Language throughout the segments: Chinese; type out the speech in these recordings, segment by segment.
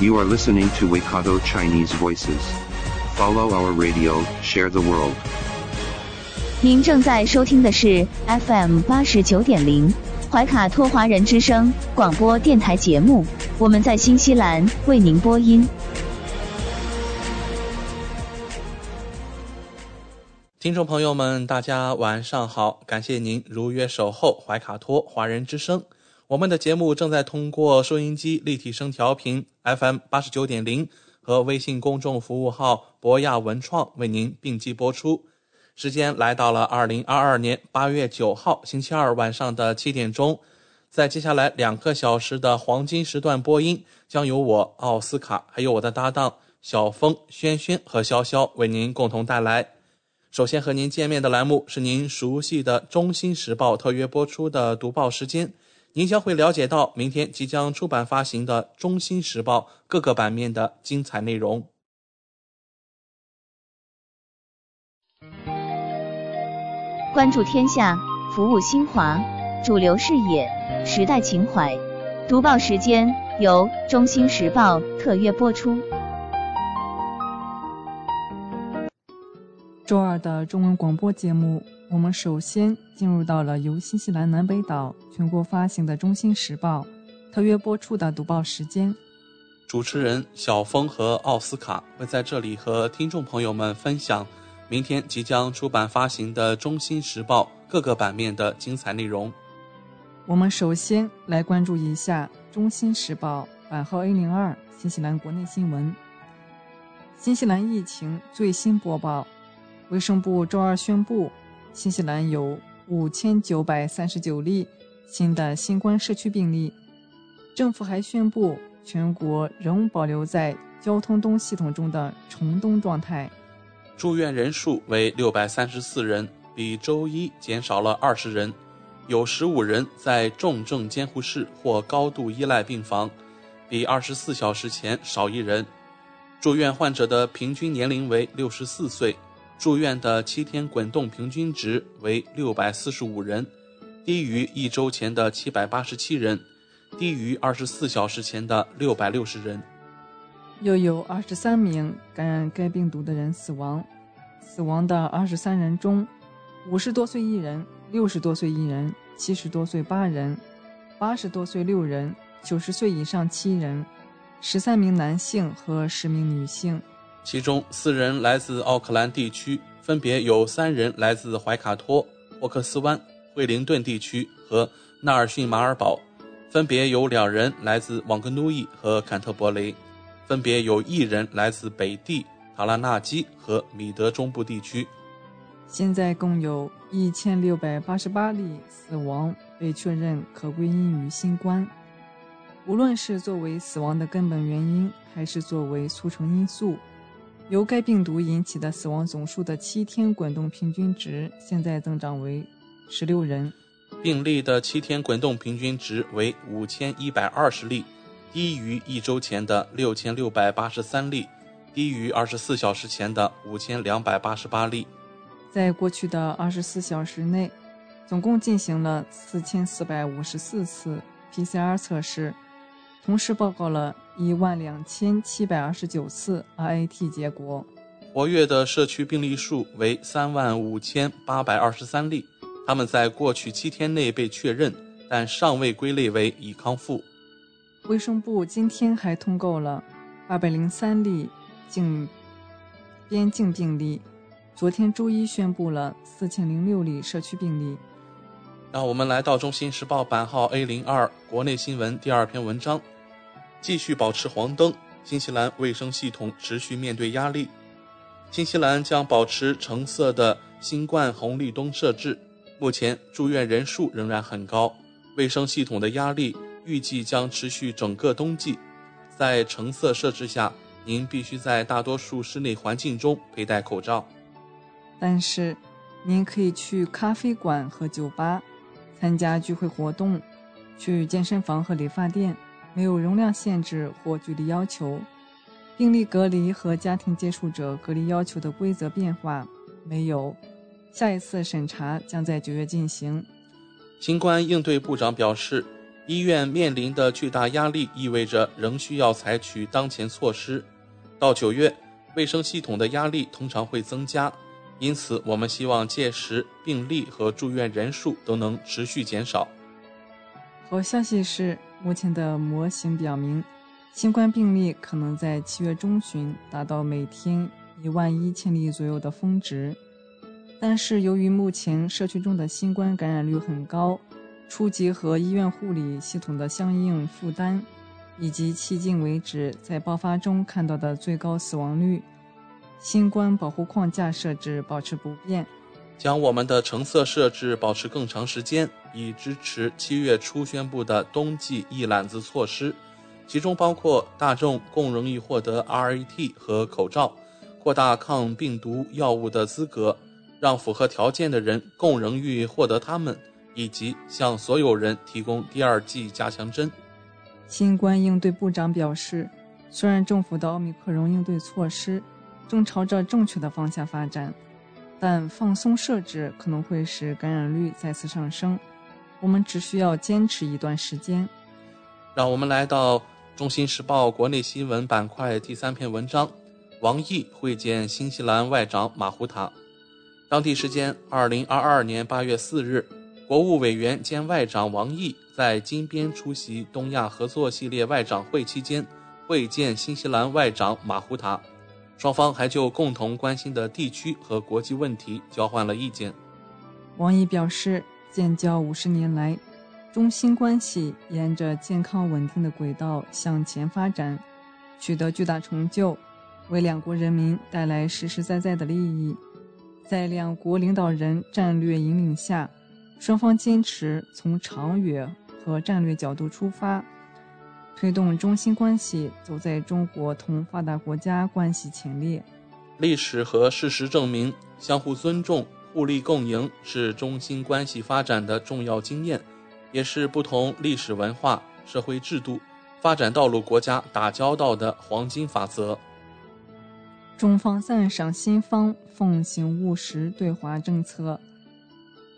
You are listening to Waikato Chinese Voices. Follow our radio, share the world. 您正在收听的是 FM 八十九点零怀卡托华人之声广播电台节目，我们在新西兰为您播音。听众朋友们，大家晚上好！感谢您如约守候怀卡托华人之声。我们的节目正在通过收音机立体声调频 FM 八十九点零和微信公众服务号博亚文创为您并机播出。时间来到了二零二二年八月九号星期二晚上的七点钟，在接下来两个小时的黄金时段播音，将由我奥斯卡还有我的搭档小峰、轩轩和潇潇为您共同带来。首先和您见面的栏目是您熟悉的《中新时报》特约播出的读报时间，您将会了解到明天即将出版发行的《中新时报》各个版面的精彩内容。关注天下，服务新华，主流视野，时代情怀。读报时间由中新时报特约播出。周二的中文广播节目，我们首先进入到了由新西兰南北岛全国发行的《中新时报》特约播出的读报时间。主持人小峰和奥斯卡会在这里和听众朋友们分享明天即将出版发行的《中新时报》各个版面的精彩内容。我们首先来关注一下《中新时报》版号 A 零二新西兰国内新闻。新西兰疫情最新播报。卫生部周二宣布，新西兰有五千九百三十九例新的新冠社区病例。政府还宣布，全国仍保留在交通东系统中的重东状态。住院人数为六百三十四人，比周一减少了二十人，有十五人在重症监护室或高度依赖病房，比二十四小时前少一人。住院患者的平均年龄为六十四岁。住院的七天滚动平均值为六百四十五人，低于一周前的七百八十七人，低于二十四小时前的六百六十人。又有二十三名感染该病毒的人死亡，死亡的二十三人中，五十多岁一人，六十多岁一人，七十多岁八人，八十多岁六人，九十岁以上七人，十三名男性和十名女性。其中四人来自奥克兰地区，分别有三人来自怀卡托、霍克斯湾、惠灵顿地区和纳尔逊马尔堡，分别有两人来自旺格努伊和坎特伯雷，分别有一人来自北地、塔拉纳基和米德中部地区。现在共有一千六百八十八例死亡被确认可归因于新冠。无论是作为死亡的根本原因，还是作为促成因素。由该病毒引起的死亡总数的七天滚动平均值现在增长为十六人，病例的七天滚动平均值为五千一百二十例，低于一周前的六千六百八十三例，低于二十四小时前的五千两百八十八例。在过去的二十四小时内，总共进行了四千四百五十四次 PCR 测试，同时报告了。一万两千七百二十九次 RAT 结果，活跃的社区病例数为三万五千八百二十三例，他们在过去七天内被确认，但尚未归类为已康复。卫生部今天还通报了二百零三例境边境病例，昨天周一宣布了四千零六例社区病例。让我们来到《中新时报》版号 A 零二国内新闻第二篇文章。继续保持黄灯，新西兰卫生系统持续面对压力。新西兰将保持橙色的新冠红绿灯设置。目前住院人数仍然很高，卫生系统的压力预计将持续整个冬季。在橙色设置下，您必须在大多数室内环境中佩戴口罩。但是，您可以去咖啡馆和酒吧参加聚会活动，去健身房和理发店，没有容量限制或距离要求。病例隔离和家庭接触者隔离要求的规则变化没有。下一次审查将在九月进行。新冠应对部长表示，医院面临的巨大压力意味着仍需要采取当前措施。到九月，卫生系统的压力通常会增加，因此我们希望届时病例和住院人数都能持续减少。好消息是，目前的模型表明。新冠病例可能在七月中旬达到每天一万一千例左右的峰值，但是由于目前社区中的新冠感染率很高，初级和医院护理系统的相应负担，以及迄今为止在爆发中看到的最高死亡率，新冠保护框架设置保持不变，将我们的橙色设置保持更长时间，以支持七月初宣布的冬季一揽子措施。其中包括大众更容易获得 RAT 和口罩，扩大抗病毒药物的资格，让符合条件的人更容易获得它们，以及向所有人提供第二剂加强针。新冠应对部长表示，虽然政府的奥密克戎应对措施正朝着正确的方向发展，但放松设置可能会使感染率再次上升。我们只需要坚持一段时间。让我们来到。中新时报国内新闻板块第三篇文章：王毅会见新西兰外长马胡塔。当地时间二零二二年八月四日，国务委员兼外长王毅在金边出席东亚合作系列外长会期间会见新西兰外长马胡塔，双方还就共同关心的地区和国际问题交换了意见。王毅表示，建交五十年来。中新关系沿着健康稳定的轨道向前发展，取得巨大成就，为两国人民带来实实在在的利益。在两国领导人战略引领下，双方坚持从长远和战略角度出发，推动中新关系走在中国同发达国家关系前列。历史和事实证明，相互尊重、互利共赢是中新关系发展的重要经验。也是不同历史文化、社会制度、发展道路国家打交道的黄金法则。中方赞赏新方奉行务实对华政策，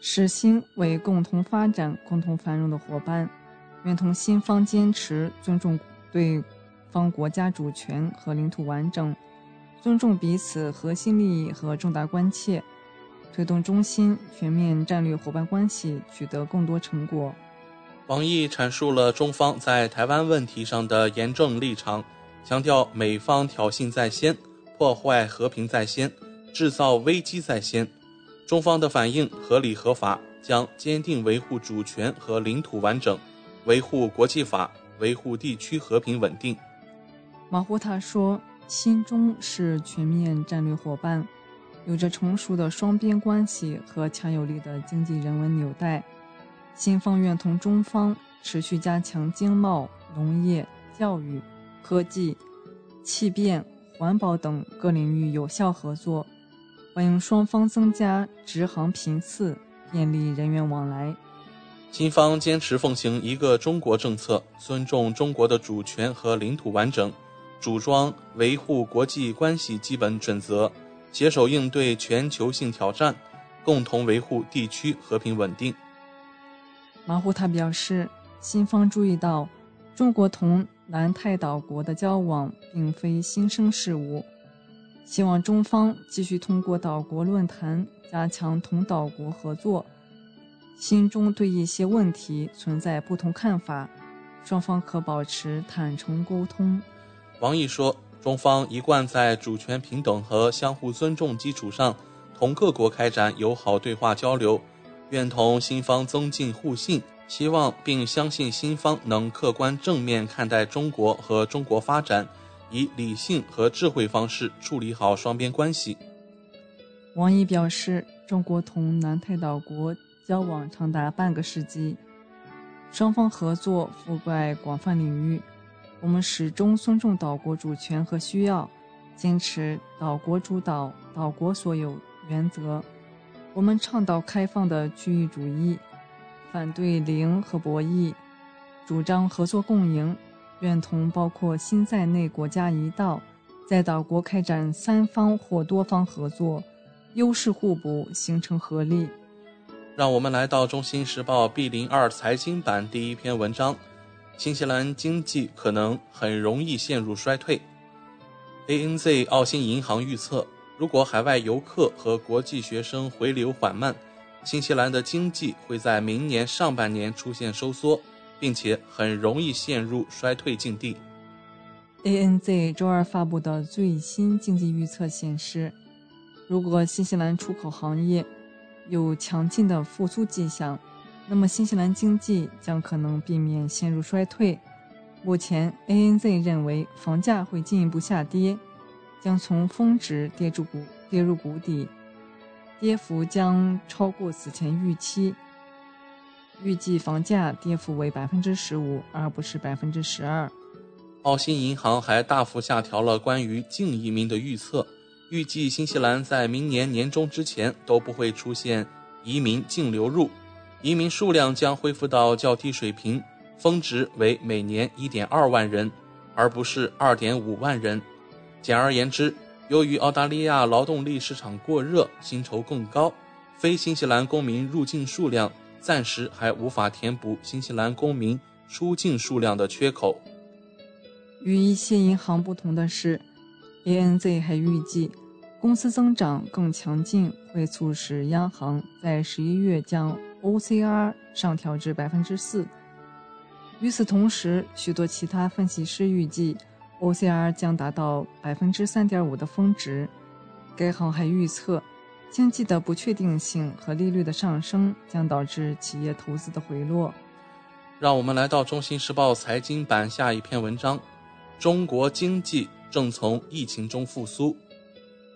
使新为共同发展、共同繁荣的伙伴，愿同新方坚持尊重对方国家主权和领土完整，尊重彼此核心利益和重大关切。推动中新全面战略伙伴关系取得更多成果。王毅阐述了中方在台湾问题上的严正立场，强调美方挑衅在先、破坏和平在先、制造危机在先，中方的反应合理合法，将坚定维护主权和领土完整，维护国际法，维护地区和平稳定。马胡塔说：“新中是全面战略伙伴。”有着成熟的双边关系和强有力的经济人文纽带，新方愿同中方持续加强经贸、农业、教育、科技、气变、环保等各领域有效合作，欢迎双方增加直航频次，便利人员往来。新方坚持奉行一个中国政策，尊重中国的主权和领土完整，主张维护国际关系基本准则。携手应对全球性挑战，共同维护地区和平稳定。马胡塔表示，新方注意到，中国同南太岛国的交往并非新生事物，希望中方继续通过岛国论坛加强同岛国合作。心中对一些问题存在不同看法，双方可保持坦诚沟通。王毅说。中方一贯在主权平等和相互尊重基础上，同各国开展友好对话交流，愿同新方增进互信，希望并相信新方能客观正面看待中国和中国发展，以理性和智慧方式处理好双边关系。王毅表示，中国同南太岛国交往长达半个世纪，双方合作覆盖广泛领域。我们始终尊重岛国主权和需要，坚持岛国主导、岛国所有原则。我们倡导开放的区域主义，反对零和博弈，主张合作共赢，愿同包括新在内国家一道，在岛国开展三方或多方合作，优势互补，形成合力。让我们来到《中新时报》B 零二财经版第一篇文章。新西兰经济可能很容易陷入衰退。ANZ 澳新银行预测，如果海外游客和国际学生回流缓慢，新西兰的经济会在明年上半年出现收缩，并且很容易陷入衰退境地。ANZ 周二发布的最新经济预测显示，如果新西兰出口行业有强劲的复苏迹象，那么新西兰经济将可能避免陷入衰退。目前，ANZ 认为房价会进一步下跌，将从峰值跌入谷跌入谷底，跌幅将超过此前预期。预计房价跌幅为百分之十五，而不是百分之十二。澳新银行还大幅下调了关于净移民的预测，预计新西兰在明年年中之前都不会出现移民净流入。移民数量将恢复到较低水平，峰值为每年1.2万人，而不是2.5万人。简而言之，由于澳大利亚劳动力市场过热，薪酬更高，非新西兰公民入境数量暂时还无法填补新西兰公民出境数量的缺口。与一些银行不同的是，ANZ 还预计，公司增长更强劲会促使央行在十一月将。OCR 上调至百分之四。与此同时，许多其他分析师预计 OCR 将达到百分之三点五的峰值。该行还预测，经济的不确定性和利率的上升将导致企业投资的回落。让我们来到《中新时报》财经版下一篇文章：中国经济正从疫情中复苏。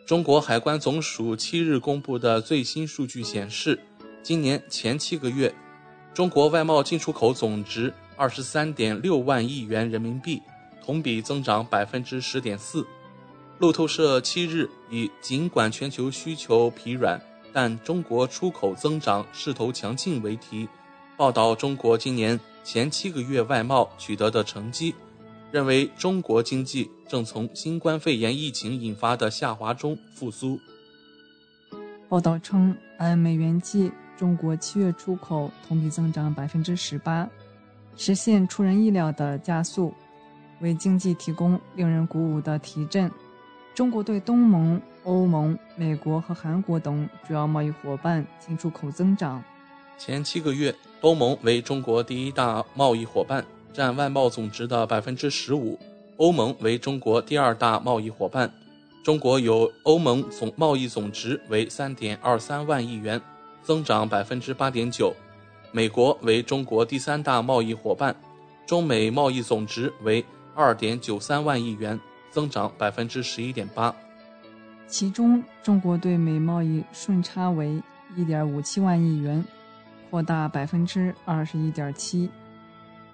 中国海关总署七日公布的最新数据显示。今年前七个月，中国外贸进出口总值二十三点六万亿元人民币，同比增长百分之十点四。路透社七日以“尽管全球需求疲软，但中国出口增长势头强劲”为题，报道中国今年前七个月外贸取得的成绩，认为中国经济正从新冠肺炎疫情引发的下滑中复苏。报道称，按美元计。中国七月出口同比增长百分之十八，实现出人意料的加速，为经济提供令人鼓舞的提振。中国对东盟、欧盟、美国和韩国等主要贸易伙伴进出口增长。前七个月，东盟为中国第一大贸易伙伴，占外贸总值的百分之十五；欧盟为中国第二大贸易伙伴，中国有欧盟总贸易总值为三点二三万亿元。增长百分之八点九，美国为中国第三大贸易伙伴，中美贸易总值为二点九三万亿元，增长百分之十一点八。其中，中国对美贸易顺差为一点五七万亿元，扩大百分之二十一点七。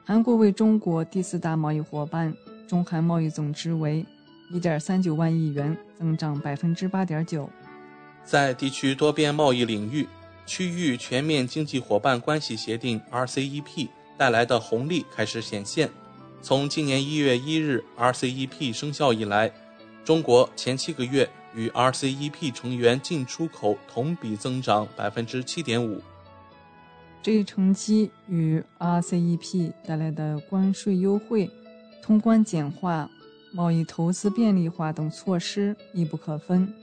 韩国为中国第四大贸易伙伴，中韩贸易总值为一点三九万亿元，增长百分之八点九。在地区多边贸易领域。区域全面经济伙伴关系协定 （RCEP） 带来的红利开始显现。从今年一月一日 RCEP 生效以来，中国前七个月与 RCEP 成员进出口同比增长百分之七点五。这一成绩与 RCEP 带来的关税优惠、通关简化、贸易投资便利化等措施密不可分。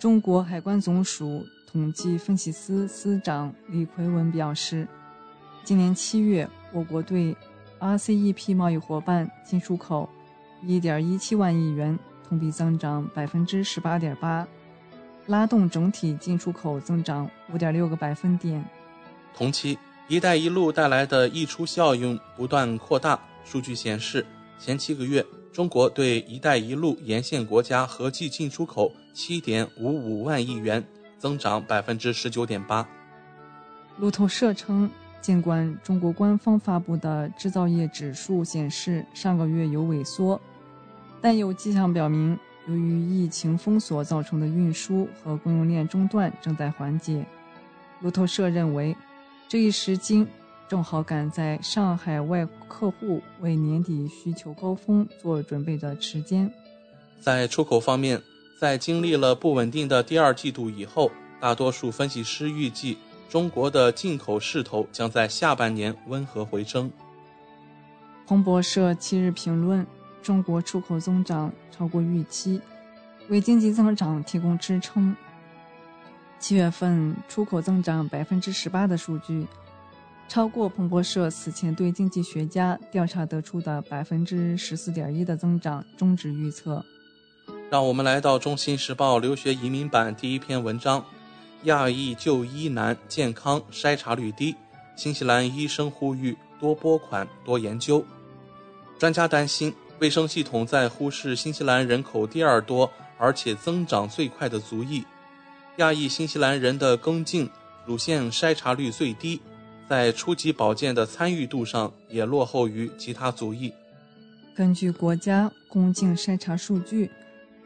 中国海关总署。统计分析司司长李奎文表示，今年七月，我国对 RCEP 贸易伙伴进出口1.17万亿元，同比增长18.8%，拉动整体进出口增长5.6个百分点。同期，“一带一路”带来的溢出效应不断扩大。数据显示，前七个月，中国对“一带一路”沿线国家合计进出口7.55万亿元。增长百分之十九点八。路透社称，尽管中国官方发布的制造业指数显示上个月有萎缩，但有迹象表明，由于疫情封锁造成的运输和供应链中断正在缓解。路透社认为，这一时机正好赶在上海外客户为年底需求高峰做准备的时间。在出口方面，在经历了不稳定的第二季度以后，大多数分析师预计。中国的进口势头将在下半年温和回升。彭博社七日评论：中国出口增长超过预期，为经济增长提供支撑。七月份出口增长百分之十八的数据，超过彭博社此前对经济学家调查得出的百分之十四点一的增长终止预测。让我们来到《中新时报》留学移民版第一篇文章。亚裔就医难，健康筛查率低。新西兰医生呼吁多拨款、多研究。专家担心，卫生系统在忽视新西兰人口第二多而且增长最快的族裔。亚裔新西兰人的跟进乳腺筛查率最低，在初级保健的参与度上也落后于其他族裔。根据国家宫颈筛查数据，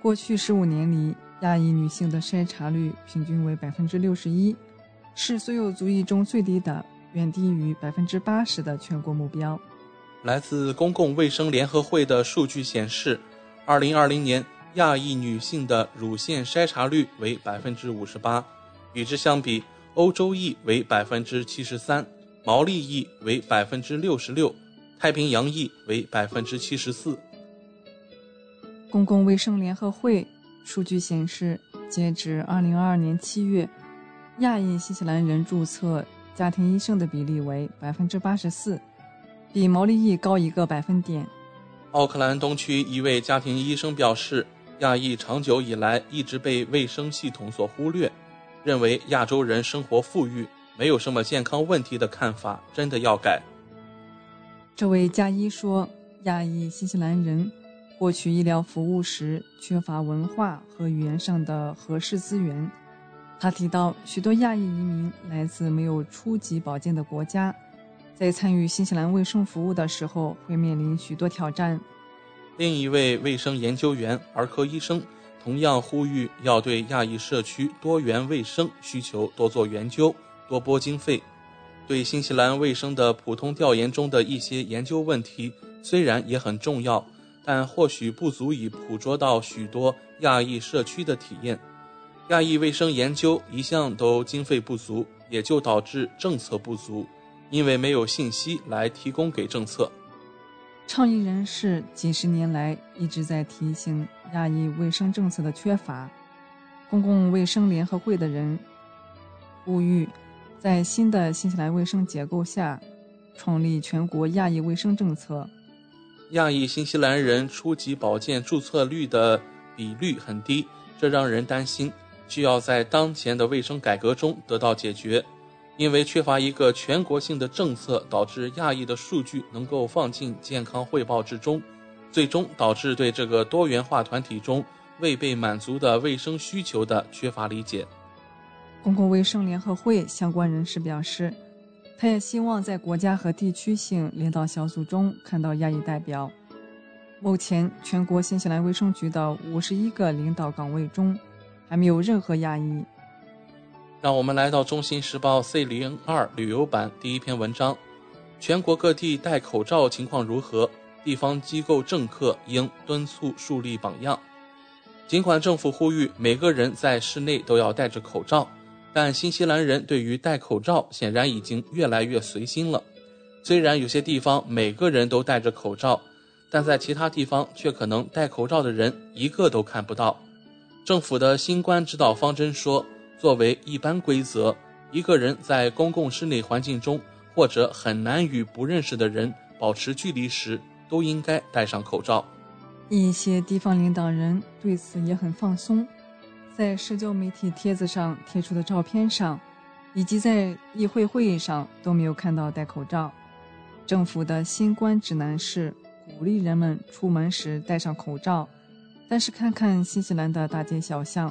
过去十五年里。亚裔女性的筛查率平均为百分之六十一，是所有族裔中最低的，远低于百分之八十的全国目标。来自公共卫生联合会的数据显示，二零二零年亚裔女性的乳腺筛查率为百分之五十八，与之相比，欧洲裔为百分之七十三，毛利裔为百分之六十六，太平洋裔为百分之七十四。公共卫生联合会。数据显示，截至2022年7月，亚裔新西兰人注册家庭医生的比例为84%，比毛利裔高一个百分点。奥克兰东区一位家庭医生表示，亚裔长久以来一直被卫生系统所忽略，认为亚洲人生活富裕，没有什么健康问题的看法真的要改。这位家医说，亚裔新西兰人。获取医疗服务时缺乏文化和语言上的合适资源。他提到，许多亚裔移民来自没有初级保健的国家，在参与新西兰卫生服务的时候会面临许多挑战。另一位卫生研究员、儿科医生同样呼吁要对亚裔社区多元卫生需求多做研究、多拨经费。对新西兰卫生的普通调研中的一些研究问题，虽然也很重要。但或许不足以捕捉到许多亚裔社区的体验。亚裔卫生研究一向都经费不足，也就导致政策不足，因为没有信息来提供给政策。倡议人士几十年来一直在提醒亚裔卫生政策的缺乏。公共卫生联合会的人呼吁，在新的新西兰卫生结构下，创立全国亚裔卫生政策。亚裔新西兰人初级保健注册率的比率很低，这让人担心，需要在当前的卫生改革中得到解决。因为缺乏一个全国性的政策，导致亚裔的数据能够放进健康汇报之中，最终导致对这个多元化团体中未被满足的卫生需求的缺乏理解。公共卫生联合会相关人士表示。他也希望在国家和地区性领导小组中看到亚裔代表。目前，全国新西兰卫生局的五十一个领导岗位中，还没有任何亚裔。让我们来到《中新时报》C 零二旅游版第一篇文章：全国各地戴口罩情况如何？地方机构政客应敦促树立榜样。尽管政府呼吁每个人在室内都要戴着口罩。但新西兰人对于戴口罩显然已经越来越随心了。虽然有些地方每个人都戴着口罩，但在其他地方却可能戴口罩的人一个都看不到。政府的新冠指导方针说，作为一般规则，一个人在公共室内环境中或者很难与不认识的人保持距离时，都应该戴上口罩。一些地方领导人对此也很放松。在社交媒体帖子上贴出的照片上，以及在议会会议上都没有看到戴口罩。政府的新冠指南是鼓励人们出门时戴上口罩，但是看看新西兰的大街小巷，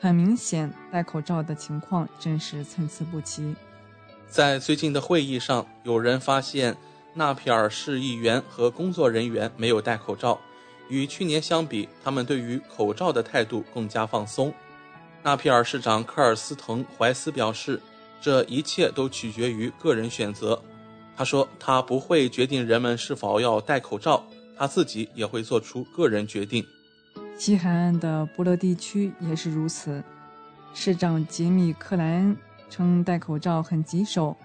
很明显戴口罩的情况真是参差不齐。在最近的会议上，有人发现纳皮尔市议员和工作人员没有戴口罩，与去年相比，他们对于口罩的态度更加放松。纳皮尔市长科尔斯滕怀斯表示，这一切都取决于个人选择。他说，他不会决定人们是否要戴口罩，他自己也会做出个人决定。西海岸的波勒地区也是如此。市长杰米·克莱恩称戴口罩很棘手。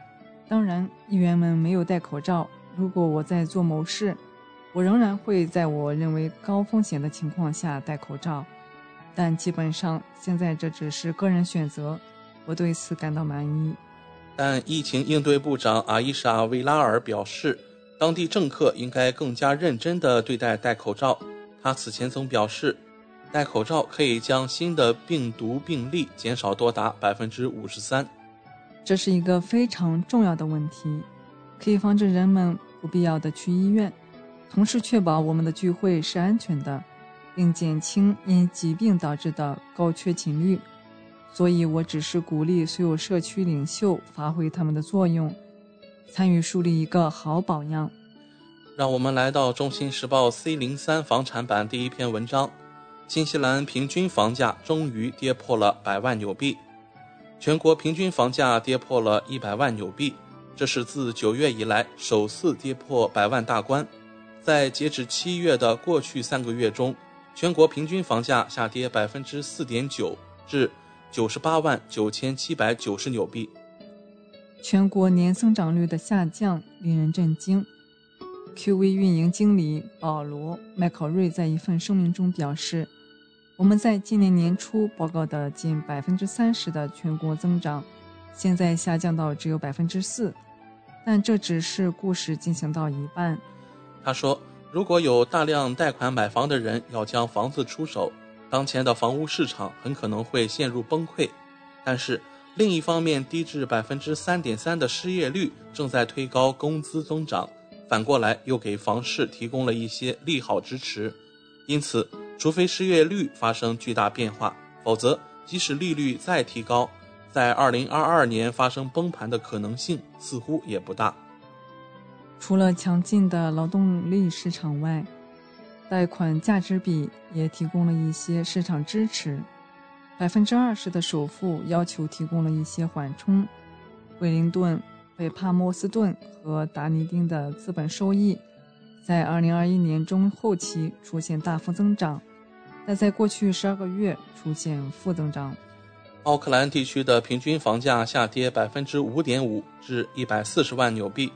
当然，议员们没有戴口罩。如果我在做某事，我仍然会在我认为高风险的情况下戴口罩。但基本上，现在这只是个人选择。我对此感到满意。但疫情应对部长阿伊莎·维拉尔表示，当地政客应该更加认真地对待戴口罩。他此前曾表示，戴口罩可以将新的病毒病例减少多达百分之五十三。这是一个非常重要的问题，可以防止人们不必要的去医院，同时确保我们的聚会是安全的，并减轻因疾病导致的高缺勤率。所以我只是鼓励所有社区领袖发挥他们的作用，参与树立一个好榜样。让我们来到《中新时报》C 零三房产版第一篇文章：新西兰平均房价终于跌破了百万纽币。全国平均房价跌破了一百万纽币，这是自九月以来首次跌破百万大关。在截止七月的过去三个月中，全国平均房价下跌百分之四点九，至九十八万九千七百九十纽币。全国年增长率的下降令人震惊。QV 运营经理保罗·麦考瑞在一份声明中表示。我们在今年年初报告的近百分之三十的全国增长，现在下降到只有百分之四，但这只是故事进行到一半。他说：“如果有大量贷款买房的人要将房子出手，当前的房屋市场很可能会陷入崩溃。但是另一方面，低至百分之三点三的失业率正在推高工资增长，反过来又给房市提供了一些利好支持。因此。”除非失业率发生巨大变化，否则即使利率再提高，在2022年发生崩盘的可能性似乎也不大。除了强劲的劳动力市场外，贷款价值比也提供了一些市场支持。百分之二十的首付要求提供了一些缓冲。惠灵顿、北帕默斯顿和达尼丁的资本收益在2021年中后期出现大幅增长。但在过去十二个月出现负增长。奥克兰地区的平均房价下跌百分之五点五，至一百四十万纽币。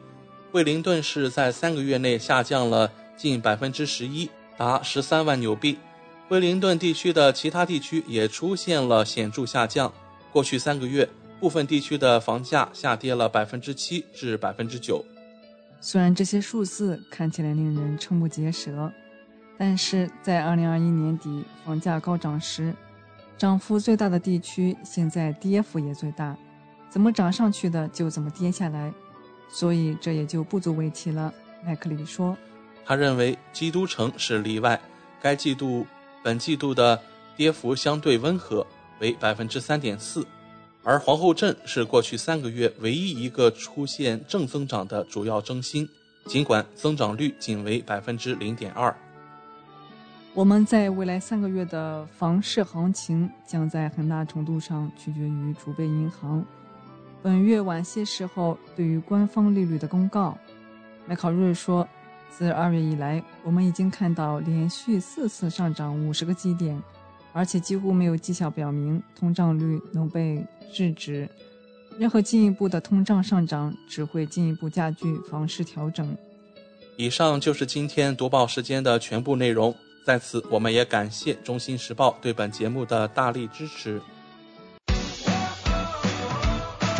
惠灵顿市在三个月内下降了近百分之十一，达十三万纽币。惠灵顿地区的其他地区也出现了显著下降。过去三个月，部分地区的房价下跌了百分之七至百分之九。虽然这些数字看起来令人瞠目结舌。但是在2021年底房价高涨时，涨幅最大的地区现在跌幅也最大，怎么涨上去的就怎么跌下来，所以这也就不足为奇了。麦克里说，他认为基督城是例外，该季度本季度的跌幅相对温和，为百分之三点四，而皇后镇是过去三个月唯一一个出现正增长的主要中心，尽管增长率仅为百分之零点二。我们在未来三个月的房市行情将在很大程度上取决于储备银行本月晚些时候对于官方利率的公告。麦考瑞说，自二月以来，我们已经看到连续四次上涨五十个基点，而且几乎没有迹象表明通胀率能被制止。任何进一步的通胀上涨只会进一步加剧房市调整。以上就是今天读报时间的全部内容。在此，我们也感谢《中新时报》对本节目的大力支持。《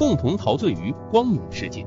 共同陶醉于光影世界。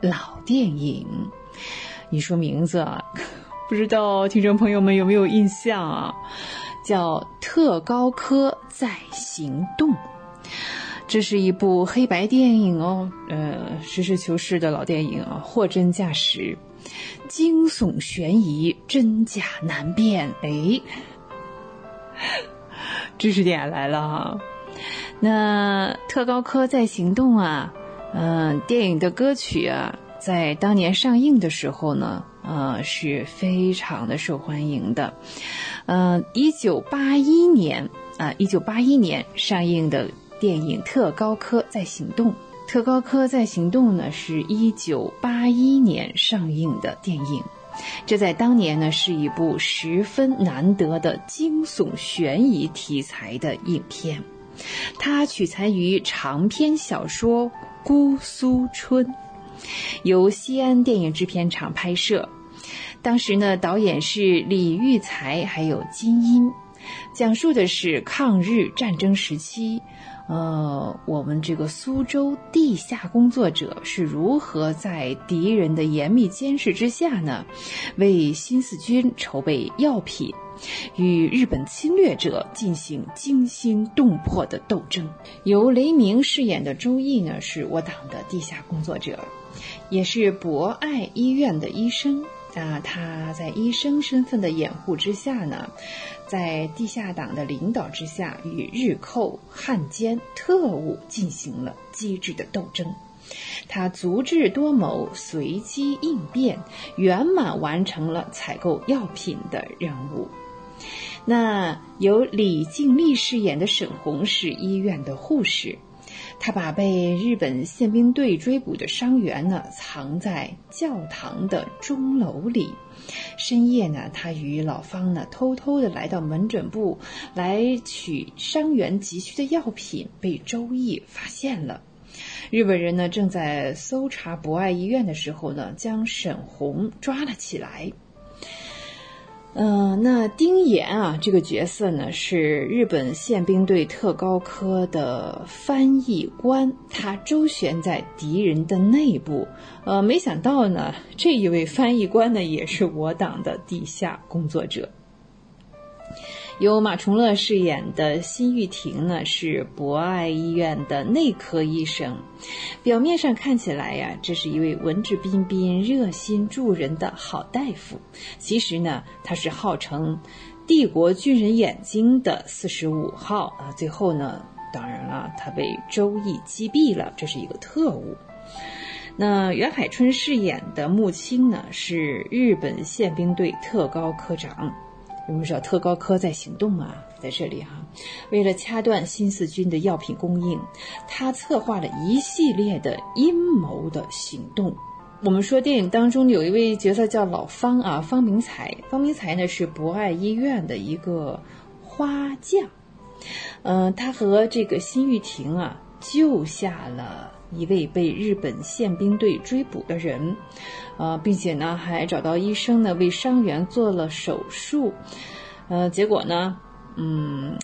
老电影，你说名字，不知道听众朋友们有没有印象啊？叫《特高科在行动》，这是一部黑白电影哦，呃，实事求是的老电影啊，货真价实，惊悚悬疑，真假难辨。哎，知识点来了哈。那特高科在行动啊。嗯，电影的歌曲啊，在当年上映的时候呢，呃，是非常的受欢迎的。嗯，一九八一年啊，一九八一年上映的电影《特高科在行动》，《特高科在行动》呢，是一九八一年上映的电影。这在当年呢，是一部十分难得的惊悚悬疑题材的影片。它取材于长篇小说。《姑苏春》由西安电影制片厂拍摄，当时呢，导演是李玉才，还有金英，讲述的是抗日战争时期，呃，我们这个苏州地下工作者是如何在敌人的严密监视之下呢，为新四军筹备药品。与日本侵略者进行惊心动魄的斗争。由雷鸣饰演的周毅呢，是我党的地下工作者，也是博爱医院的医生。啊，他在医生身份的掩护之下呢，在地下党的领导之下，与日寇、汉奸、特务进行了机智的斗争。他足智多谋，随机应变，圆满完成了采购药品的任务。那由李静丽饰演的沈红是医院的护士，她把被日本宪兵队追捕的伤员呢藏在教堂的钟楼里。深夜呢，他与老方呢偷偷的来到门诊部来取伤员急需的药品，被周易发现了。日本人呢正在搜查博爱医院的时候呢，将沈红抓了起来。嗯，那丁岩啊，这个角色呢是日本宪兵队特高科的翻译官，他周旋在敌人的内部。呃，没想到呢，这一位翻译官呢也是我党的地下工作者。由马崇乐饰演的辛玉婷呢，是博爱医院的内科医生。表面上看起来呀，这是一位文质彬彬、热心助人的好大夫。其实呢，他是号称“帝国军人眼睛”的四十五号啊。最后呢，当然了，他被周易击毙了。这是一个特务。那袁海春饰演的穆青呢，是日本宪兵队特高科长。我们知道特高科在行动啊，在这里哈，为了掐断新四军的药品供应，他策划了一系列的阴谋的行动。我们说电影当中有一位角色叫老方啊，方明才。方明才呢是博爱医院的一个花匠，嗯，他和这个辛玉婷啊救下了一位被日本宪兵队追捕的人，呃，并且呢还找到医生呢为伤员做了手术，呃，结果呢，嗯，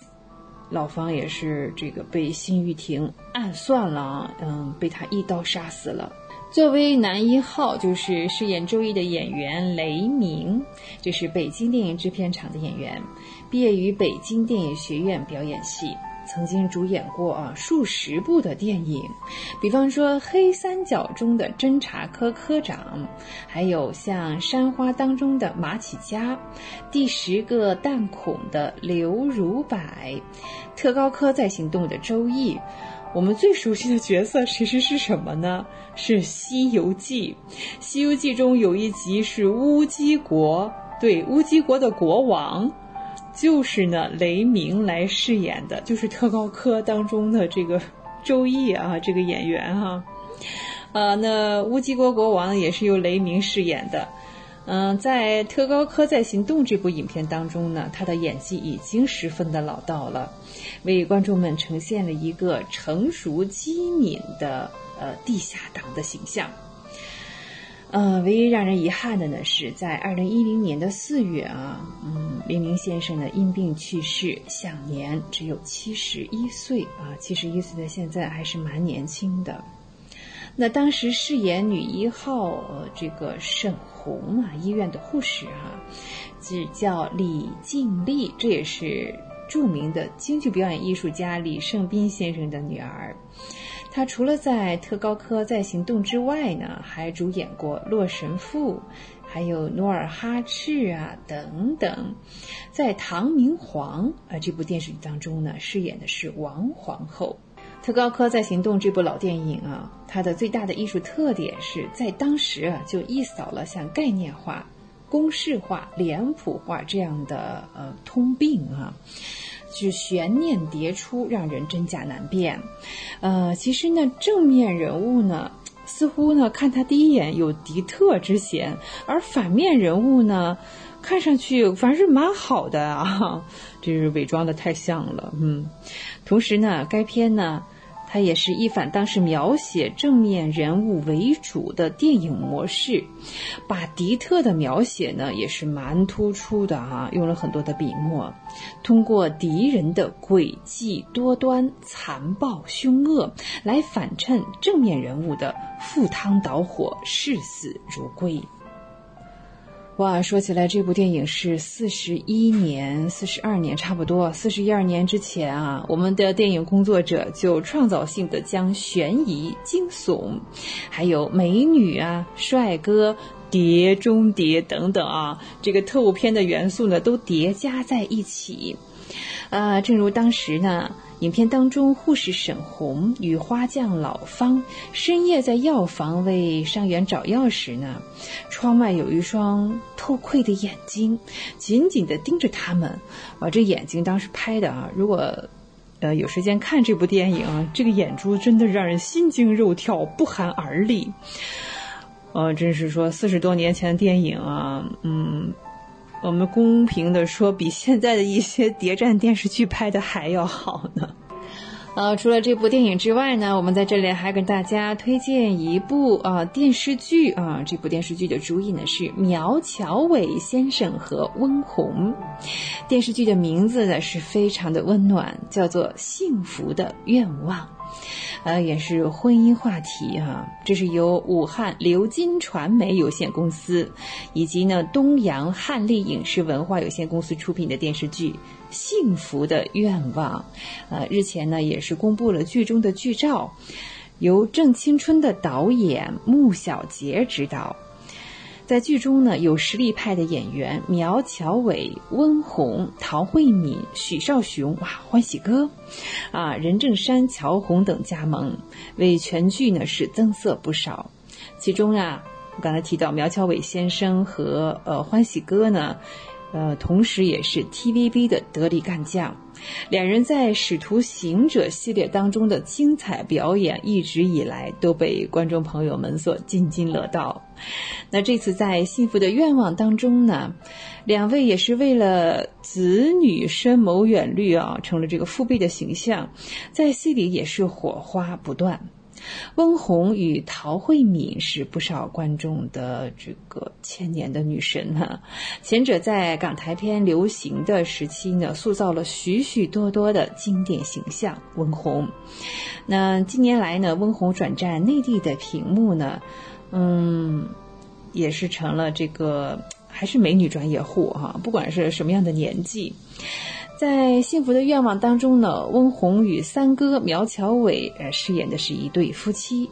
老方也是这个被辛玉婷暗算了，嗯，被他一刀杀死了。作为男一号，就是饰演周易的演员雷鸣，这是北京电影制片厂的演员，毕业于北京电影学院表演系，曾经主演过啊数十部的电影，比方说《黑三角》中的侦查科科长，还有像《山花》当中的马启佳，《第十个弹孔》的刘如柏，《特高科在行动》的周易。我们最熟悉的角色其实是什么呢？是《西游记》。《西游记》中有一集是乌鸡国，对，乌鸡国的国王，就是呢雷鸣来饰演的，就是特高科当中的这个周易啊，这个演员哈。啊，那乌鸡国国王也是由雷鸣饰演的。嗯，在《特高科在行动》这部影片当中呢，他的演技已经十分的老道了。为观众们呈现了一个成熟机敏的呃地下党的形象。呃，唯一让人遗憾的呢，是在二零一零年的四月啊，嗯，黎明先生呢因病去世，享年只有七十一岁啊，七十一岁的现在还是蛮年轻的。那当时饰演女一号呃这个沈红啊，医院的护士啊，只叫李静丽，这也是。著名的京剧表演艺术家李胜斌先生的女儿，他除了在《特高科在行动》之外呢，还主演过《洛神赋》，还有《努尔哈赤》啊等等。在《唐明皇》啊这部电视剧当中呢，饰演的是王皇后。《特高科在行动》这部老电影啊，它的最大的艺术特点是在当时啊就一扫了像概念化。公式化、脸谱化这样的呃通病啊，是悬念迭出，让人真假难辨。呃，其实呢，正面人物呢，似乎呢看他第一眼有敌特之嫌，而反面人物呢，看上去反而是蛮好的啊，这是伪装的太像了。嗯，同时呢，该片呢。它也是一反当时描写正面人物为主的电影模式，把敌特的描写呢也是蛮突出的哈，用了很多的笔墨，通过敌人的诡计多端、残暴凶恶来反衬正面人物的赴汤蹈火、视死如归。哇，说起来，这部电影是四十一年、四十二年，差不多四十一二年之前啊，我们的电影工作者就创造性的将悬疑、惊悚，还有美女啊、帅哥、碟中谍等等啊，这个特务片的元素呢，都叠加在一起。啊，正如当时呢。影片当中，护士沈红与花匠老方深夜在药房为伤员找药时呢，窗外有一双透窥的眼睛，紧紧地盯着他们。啊，这眼睛当时拍的啊，如果呃有时间看这部电影，这个眼珠真的让人心惊肉跳，不寒而栗。呃，真是说四十多年前的电影啊，嗯。我们公平的说，比现在的一些谍战电视剧拍的还要好呢。呃，除了这部电影之外呢，我们在这里还给大家推荐一部啊电视剧啊。这部电视剧的主演呢是苗侨伟先生和温虹。电视剧的名字呢是非常的温暖，叫做《幸福的愿望》。呃，也是婚姻话题哈。这是由武汉流金传媒有限公司以及呢东阳汉丽影视文化有限公司出品的电视剧《幸福的愿望》。呃，日前呢也是公布了剧中的剧照，由郑青春的导演穆小杰执导。在剧中呢，有实力派的演员苗侨伟、温虹、陶慧敏、许绍雄，哇，欢喜哥，啊，任正山、乔红等加盟，为全剧呢是增色不少。其中啊，刚才提到苗侨伟先生和呃欢喜哥呢。呃，同时也是 TVB 的得力干将，两人在《使徒行者》系列当中的精彩表演，一直以来都被观众朋友们所津津乐道。那这次在《幸福的愿望》当中呢，两位也是为了子女深谋远虑啊，成了这个父辈的形象，在戏里也是火花不断。温虹与陶慧敏是不少观众的这个千年的女神呢。前者在港台片流行的时期呢，塑造了许许多多的经典形象。温虹，那近年来呢，温虹转战内地的屏幕呢，嗯，也是成了这个还是美女专业户哈，不管是什么样的年纪。在《幸福的愿望》当中呢，温虹与三哥苗侨伟呃饰演的是一对夫妻，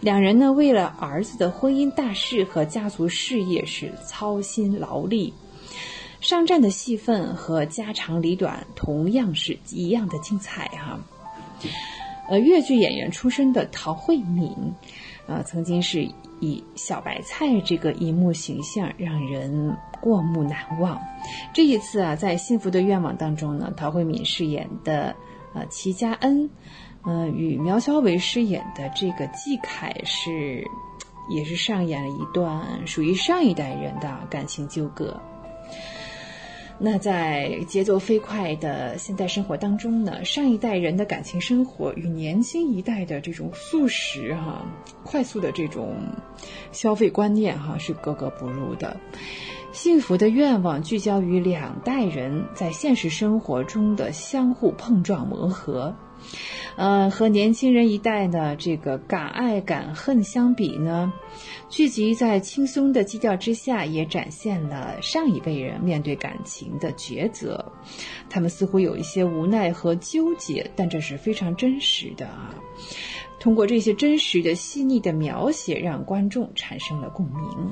两人呢为了儿子的婚姻大事和家族事业是操心劳力，上战的戏份和家长里短同样是一样的精彩哈。呃，越剧演员出身的陶慧敏，呃，曾经是以小白菜这个荧幕形象让人过目难忘。这一次啊，在《幸福的愿望》当中呢，陶慧敏饰演的呃齐佳恩，呃，与苗侨伟饰演的这个季凯是，也是上演了一段属于上一代人的感情纠葛。那在节奏飞快的现代生活当中呢，上一代人的感情生活与年轻一代的这种速食哈、快速的这种消费观念哈是格格不入的。幸福的愿望聚焦于两代人在现实生活中的相互碰撞磨合。呃，和年轻人一代的这个敢爱敢恨相比呢，剧集在轻松的基调之下，也展现了上一辈人面对感情的抉择。他们似乎有一些无奈和纠结，但这是非常真实的啊。通过这些真实的、细腻的描写，让观众产生了共鸣，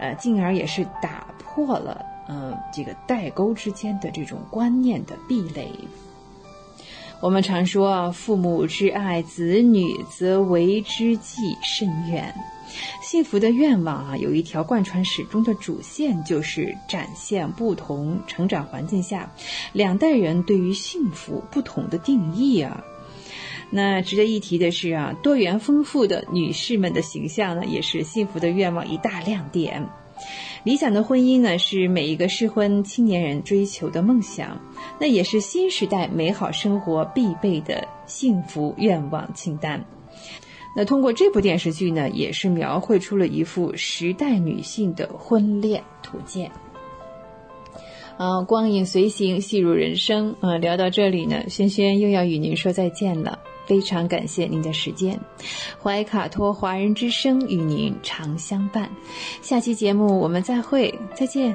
呃，进而也是打破了呃这个代沟之间的这种观念的壁垒。我们常说啊，父母之爱子女，则为之计甚远。幸福的愿望啊，有一条贯穿始终的主线，就是展现不同成长环境下两代人对于幸福不同的定义啊。那值得一提的是啊，多元丰富的女士们的形象呢，也是幸福的愿望一大亮点。理想的婚姻呢，是每一个适婚青年人追求的梦想，那也是新时代美好生活必备的幸福愿望清单。那通过这部电视剧呢，也是描绘出了一幅时代女性的婚恋图鉴。啊，光影随行，戏如人生。啊，聊到这里呢，轩轩又要与您说再见了。非常感谢您的时间，怀卡托华人之声与您常相伴。下期节目我们再会，再见。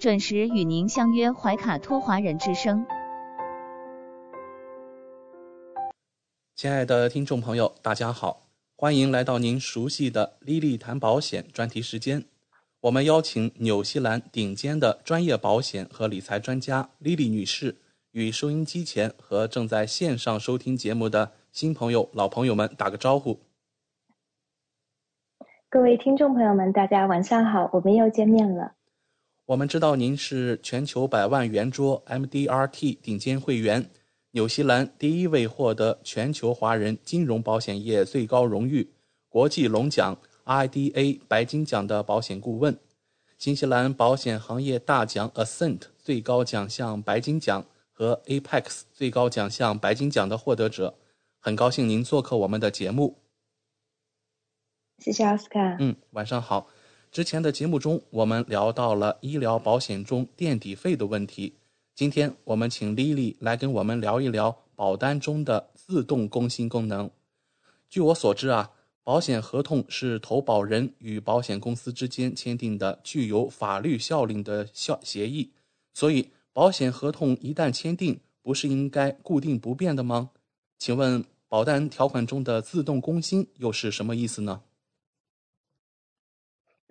准时与您相约怀卡托华人之声。亲爱的听众朋友，大家好，欢迎来到您熟悉的丽丽谈保险专题时间。我们邀请纽西兰顶尖的专业保险和理财专家 Lily 女士，与收音机前和正在线上收听节目的新朋友、老朋友们打个招呼。各位听众朋友们，大家晚上好，我们又见面了。我们知道您是全球百万圆桌 MDRT 顶尖会员，纽西兰第一位获得全球华人金融保险业最高荣誉国际龙奖。IDA 白金奖的保险顾问，新西兰保险行业大奖 Ascent 最高奖项白金奖和 Apex 最高奖项白金奖的获得者，很高兴您做客我们的节目。谢谢奥斯卡。嗯，晚上好。之前的节目中，我们聊到了医疗保险中垫底费的问题。今天我们请 Lily 来跟我们聊一聊保单中的自动更新功能。据我所知啊。保险合同是投保人与保险公司之间签订的具有法律效力的效协议，所以保险合同一旦签订，不是应该固定不变的吗？请问保单条款中的自动更新又是什么意思呢？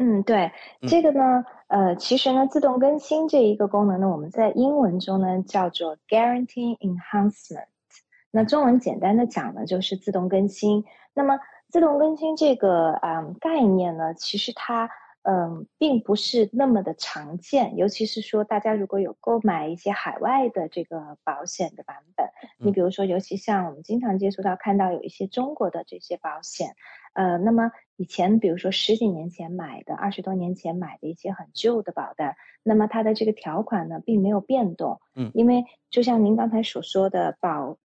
嗯，对，这个呢，呃，其实呢，自动更新这一个功能呢，我们在英文中呢叫做 Guarantee Enhancement。那中文简单的讲呢，就是自动更新。那么自动更新这个嗯概念呢，其实它嗯并不是那么的常见，尤其是说大家如果有购买一些海外的这个保险的版本，你比如说，尤其像我们经常接触到看到有一些中国的这些保险。呃，那么以前比如说十几年前买的，二十多年前买的一些很旧的保单，那么它的这个条款呢并没有变动，嗯，因为就像您刚才所说的保。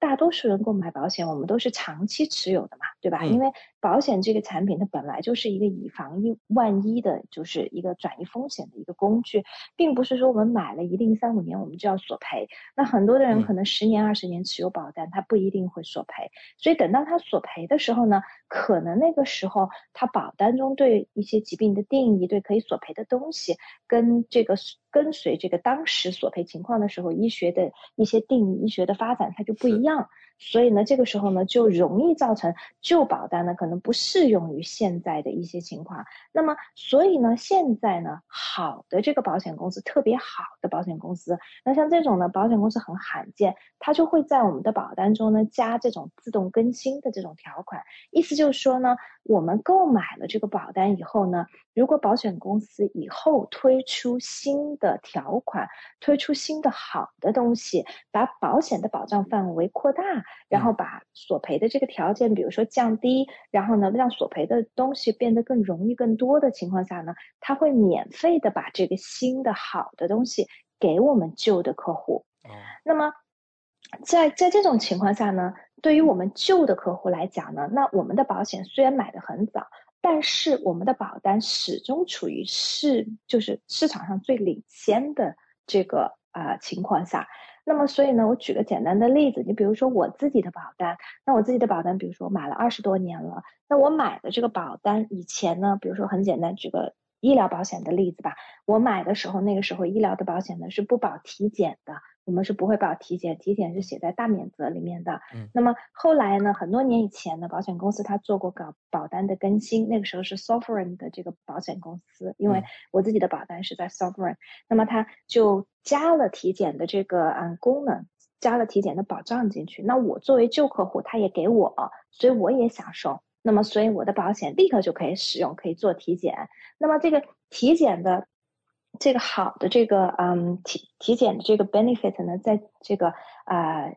大多数人购买保险，我们都是长期持有的嘛，对吧？因为保险这个产品它本来就是一个以防一万一的，就是一个转移风险的一个工具，并不是说我们买了一定三五年我们就要索赔。那很多的人可能十年二十年持有保单，他不一定会索赔。所以等到他索赔的时候呢，可能那个时候他保单中对一些疾病的定义，对可以索赔的东西，跟这个跟随这个当时索赔情况的时候，医学的一些定义、医学的发展，它就不一样。所以呢，这个时候呢，就容易造成旧保单呢可能不适用于现在的一些情况。那么，所以呢，现在呢，好的这个保险公司，特别好的保险公司，那像这种呢，保险公司很罕见，它就会在我们的保单中呢加这种自动更新的这种条款。意思就是说呢，我们购买了这个保单以后呢，如果保险公司以后推出新的条款，推出新的好的东西，把保险的保障范围扩大，然后把索赔的这个条件，比如说降低，然后呢，让索赔的东西变得更容易、更多的情况下呢，他会免费的把这个新的好的东西给我们旧的客户。那么，在在这种情况下呢，对于我们旧的客户来讲呢，那我们的保险虽然买的很早，但是我们的保单始终处于市就是市场上最领先的这个啊情况下。那么，所以呢，我举个简单的例子，你比如说我自己的保单，那我自己的保单，比如说我买了二十多年了，那我买的这个保单以前呢，比如说很简单，举个医疗保险的例子吧，我买的时候，那个时候医疗的保险呢是不保体检的。我们是不会保体检，体检是写在大免责里面的。嗯，那么后来呢？很多年以前呢，保险公司它做过搞保单的更新，那个时候是 Sovereign 的这个保险公司，因为我自己的保单是在 Sovereign，那么它就加了体检的这个嗯功能，加了体检的保障进去。那我作为旧客户，他也给我，所以我也享受。那么所以我的保险立刻就可以使用，可以做体检。那么这个体检的。这个好的这个嗯体体检的这个 benefit 呢，在这个啊。呃，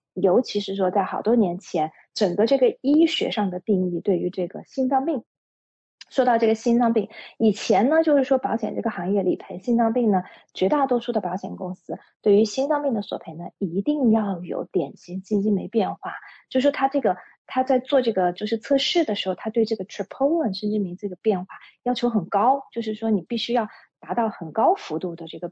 尤其是说，在好多年前，整个这个医学上的定义对于这个心脏病，说到这个心脏病，以前呢，就是说保险这个行业理赔心脏病呢，绝大多数的保险公司对于心脏病的索赔呢，一定要有典型心肌酶变化，就是说他这个他在做这个就是测试的时候，他对这个 troponin 心肌酶这个变化要求很高，就是说你必须要达到很高幅度的这个。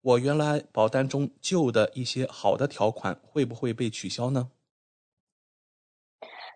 我原来保单中旧的一些好的条款会不会被取消呢？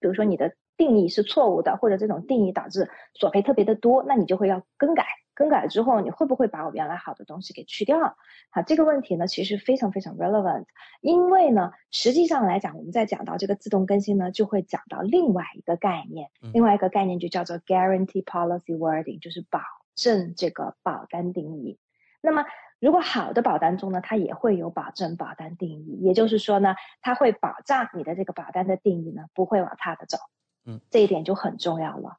比如说你的。定义是错误的，或者这种定义导致索赔特别的多，那你就会要更改。更改之后，你会不会把我原来好的东西给去掉？好，这个问题呢，其实非常非常 relevant。因为呢，实际上来讲，我们在讲到这个自动更新呢，就会讲到另外一个概念，另外一个概念就叫做 guarantee policy wording，就是保证这个保单定义。那么，如果好的保单中呢，它也会有保证保单定义，也就是说呢，它会保障你的这个保单的定义呢，不会往差的走。嗯，这一点就很重要了，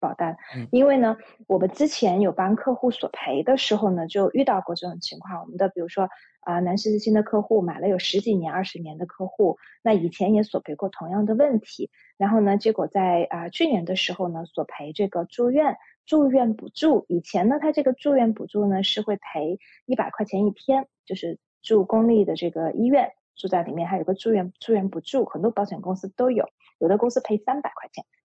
保单。因为呢，我们之前有帮客户索赔的时候呢，就遇到过这种情况。我们的比如说啊，南十字星的客户买了有十几年、二十年的客户，那以前也索赔过同样的问题。然后呢，结果在啊去年的时候呢，索赔这个住院住院补助。以前呢，他这个住院补助呢是会赔一百块钱一天，就是住公立的这个医院住在里面，还有个住院住院补助，很多保险公司都有，有的公司赔三百块钱，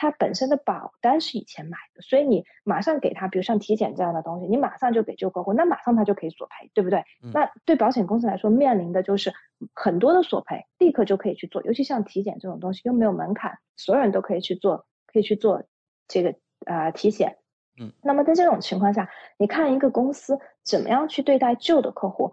他本身的保单是以前买的，所以你马上给他，比如像体检这样的东西，你马上就给旧客户，那马上他就可以索赔，对不对？那对保险公司来说，面临的就是很多的索赔，立刻就可以去做，尤其像体检这种东西又没有门槛，所有人都可以去做，可以去做。这个啊体检，嗯，那么在这种情况下，你看一个公司怎么样去对待旧的客户，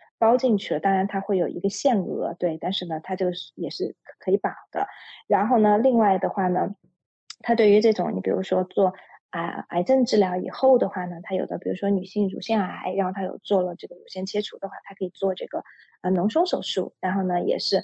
包进去了，当然它会有一个限额，对，但是呢，它这个也是可以保的。然后呢，另外的话呢，它对于这种你比如说做啊癌症治疗以后的话呢，它有的比如说女性乳腺癌，然后它有做了这个乳腺切除的话，它可以做这个呃脓胸手术，然后呢也是。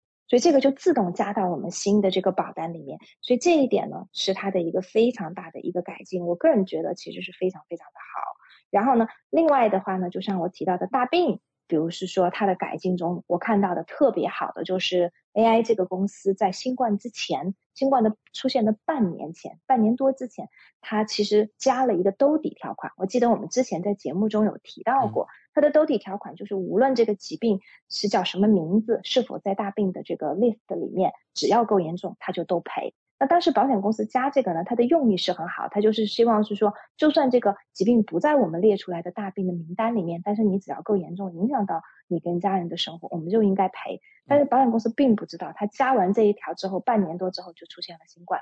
所以这个就自动加到我们新的这个保单里面，所以这一点呢是它的一个非常大的一个改进，我个人觉得其实是非常非常的好。然后呢，另外的话呢，就像我提到的大病。比如是说它的改进中，我看到的特别好的就是 AI 这个公司在新冠之前，新冠的出现的半年前，半年多之前，它其实加了一个兜底条款。我记得我们之前在节目中有提到过，它的兜底条款就是无论这个疾病是叫什么名字，是否在大病的这个 list 里面，只要够严重，它就都赔。那当时保险公司加这个呢，它的用意是很好，它就是希望是说，就算这个疾病不在我们列出来的大病的名单里面，但是你只要够严重，影响到你跟家人的生活，我们就应该赔。但是保险公司并不知道，他加完这一条之后，半年多之后就出现了新冠。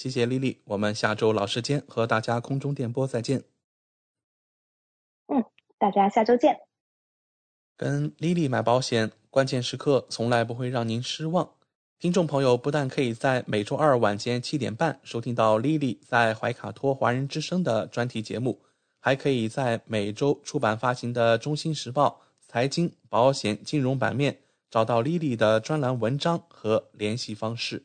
谢谢丽丽，我们下周老时间和大家空中电波再见。嗯，大家下周见。跟丽丽买保险，关键时刻从来不会让您失望。听众朋友不但可以在每周二晚间七点半收听到丽丽在怀卡托华人之声的专题节目，还可以在每周出版发行的《中心时报》财经、保险、金融版面找到丽丽的专栏文章和联系方式。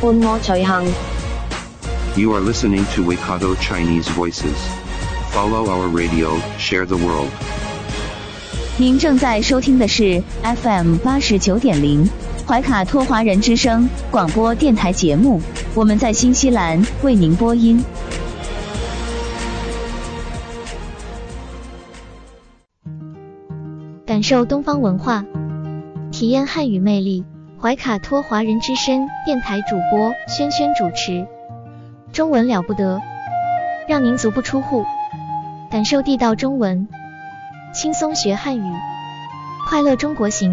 伴我隨行。You are listening to Waikato Chinese Voices. Follow our radio, share the world. 您正在收听的是 FM 八十九点零怀卡托华人之声广播电台节目，我们在新西兰为您播音。感受东方文化，体验汉语魅力。怀卡托华人之声电台主播轩轩主持，中文了不得，让您足不出户，感受地道中文，轻松学汉语，快乐中国行。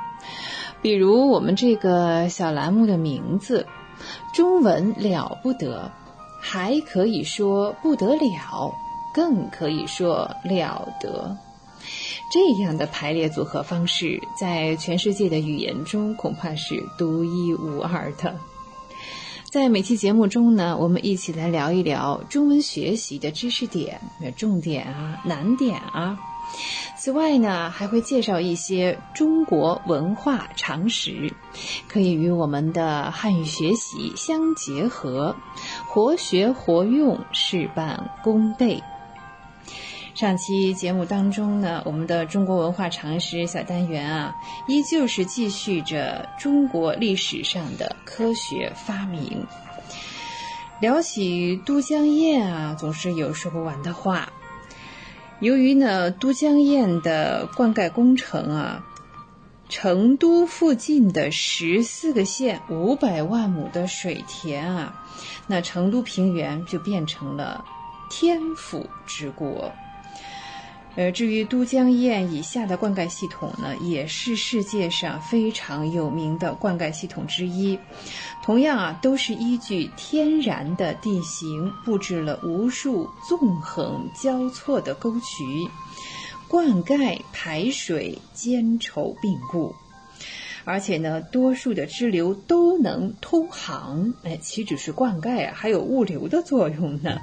比如我们这个小栏目的名字“中文了不得”，还可以说不得了，更可以说了得。这样的排列组合方式，在全世界的语言中恐怕是独一无二的。在每期节目中呢，我们一起来聊一聊中文学习的知识点、重点啊、难点啊。此外呢，还会介绍一些中国文化常识，可以与我们的汉语学习相结合，活学活用，事半功倍。上期节目当中呢，我们的中国文化常识小单元啊，依旧是继续着中国历史上的科学发明。聊起都江堰啊，总是有说不完的话。由于呢，都江堰的灌溉工程啊，成都附近的十四个县五百万亩的水田啊，那成都平原就变成了天府之国。呃，至于都江堰以下的灌溉系统呢，也是世界上非常有名的灌溉系统之一。同样啊，都是依据天然的地形布置了无数纵横交错的沟渠，灌溉排水兼筹并顾。而且呢，多数的支流都能通航。哎，岂止是灌溉啊，还有物流的作用呢。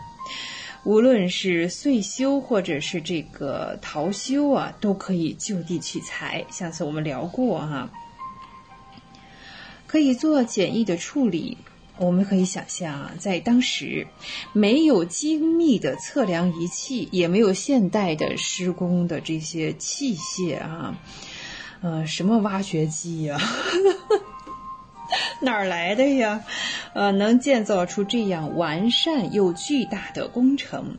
无论是岁修或者是这个桃修啊，都可以就地取材。上次我们聊过哈、可以做简易的处理。我们可以想象啊，在当时没有精密的测量仪器，也没有现代的施工的这些器械啊，呃，什么挖掘机呀、哪儿来的呀？呃，能建造出这样完善又巨大的工程，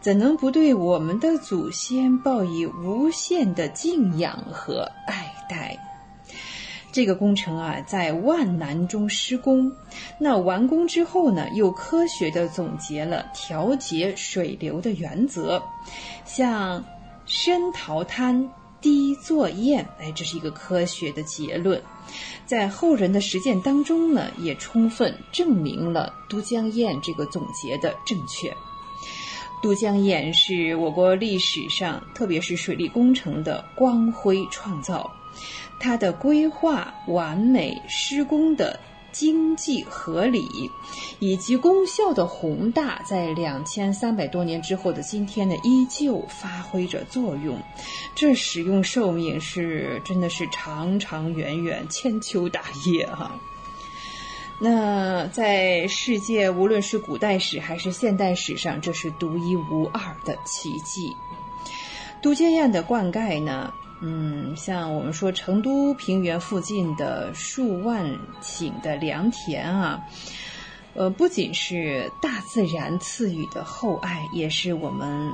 怎能不对我们的祖先报以无限的敬仰和爱戴？这个工程啊，在万难中施工，那完工之后呢，又科学的总结了调节水流的原则，像深淘滩、低作堰，哎，这是一个科学的结论。在后人的实践当中呢，也充分证明了都江堰这个总结的正确。都江堰是我国历史上，特别是水利工程的光辉创造。它的规划完美、施工的经济合理，以及功效的宏大，在两千三百多年之后的今天呢，依旧发挥着作用。这使用寿命是真的是长长远远，千秋大业哈、那在世界，无论是古代史还是现代史上，这是独一无二的奇迹。都江堰的灌溉呢，嗯，像我们说成都平原附近的数万顷的良田啊，呃，不仅是大自然赐予的厚爱，也是我们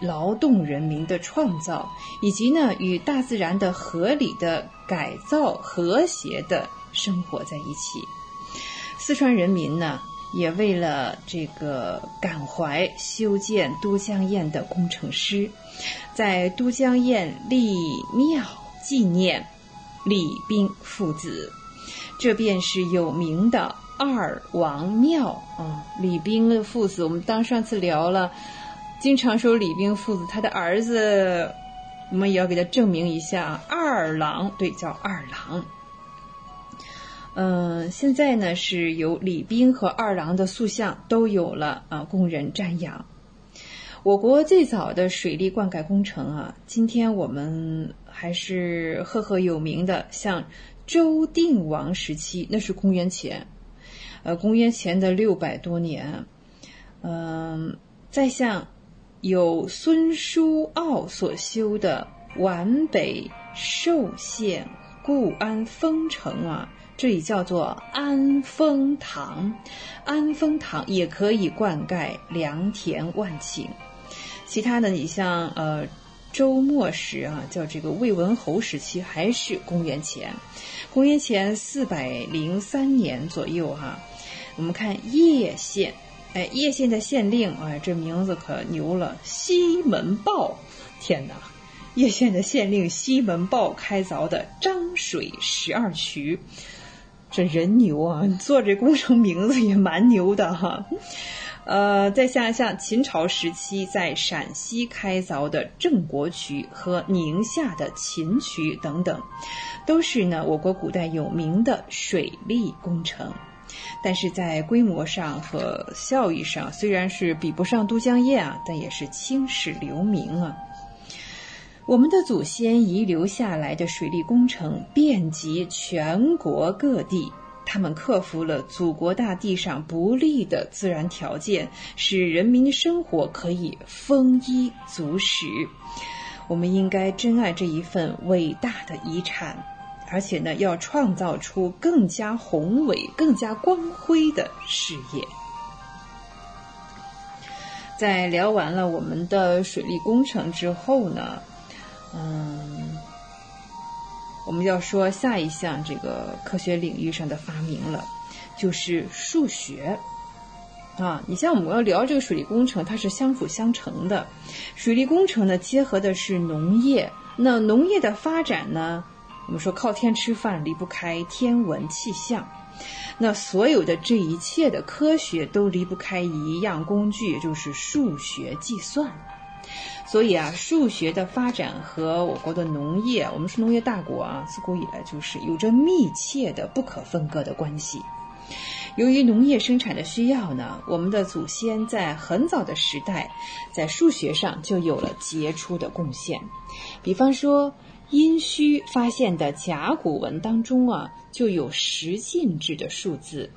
劳动人民的创造，以及呢与大自然的合理的改造、和谐的生活在一起。四川人民呢，也为了这个感怀修建都江堰的工程师，在都江堰立庙纪念李冰父子，这便是有名的。二王庙啊，李冰的父子，我们当上次聊了，经常说李冰父子，他的儿子，我们也要给他证明一下，二郎对，叫二郎。嗯，现在呢是由李冰和二郎的塑像都有了啊，供人瞻仰。我国最早的水利灌溉工程啊，今天我们还是赫赫有名的，像周定王时期，那是公元前。呃，公元前的六百多年，嗯，再像有孙叔敖所修的皖北寿县固安丰城啊，这里叫做安丰塘，安丰塘也可以灌溉良田万顷。其他的，你像呃周末时啊，叫这个魏文侯时期，还是公元前，公元前四百零三年左右哈。我们看叶县，哎，叶县的县令，哎，这名字可牛了，西门豹。天哪，叶县的县令西门豹开凿的漳水十二渠，这人牛啊！做这工程名字也蛮牛的哈。呃，再像像秦朝时期在陕西开凿的郑国渠和宁夏的秦渠等等，都是呢我国古代有名的水利工程。但是在规模上和效益上，虽然是比不上都江堰啊，但也是青史留名啊。我们的祖先遗留下来的水利工程遍及全国各地，他们克服了祖国大地上不利的自然条件，使人民的生活可以丰衣足食。我们应该珍爱这一份伟大的遗产。而且呢，要创造出更加宏伟、更加光辉的事业。在聊完了我们的水利工程之后呢，嗯，我们要说下一项这个科学领域上的发明了，就是数学。啊，你像我们要聊这个水利工程，它是相辅相成的。水利工程呢，结合的是农业，那农业的发展呢？我们说靠天吃饭离不开天文气象，那所有的这一切的科学都离不开一样工具，就是数学计算。所以啊，数学的发展和我国的农业，我们是农业大国啊，自古以来就是有着密切的、不可分割的关系。由于农业生产的需要呢，我们的祖先在很早的时代，在数学上就有了杰出的贡献，比方说。殷墟发现的甲骨文当中啊，就有十进制的数字。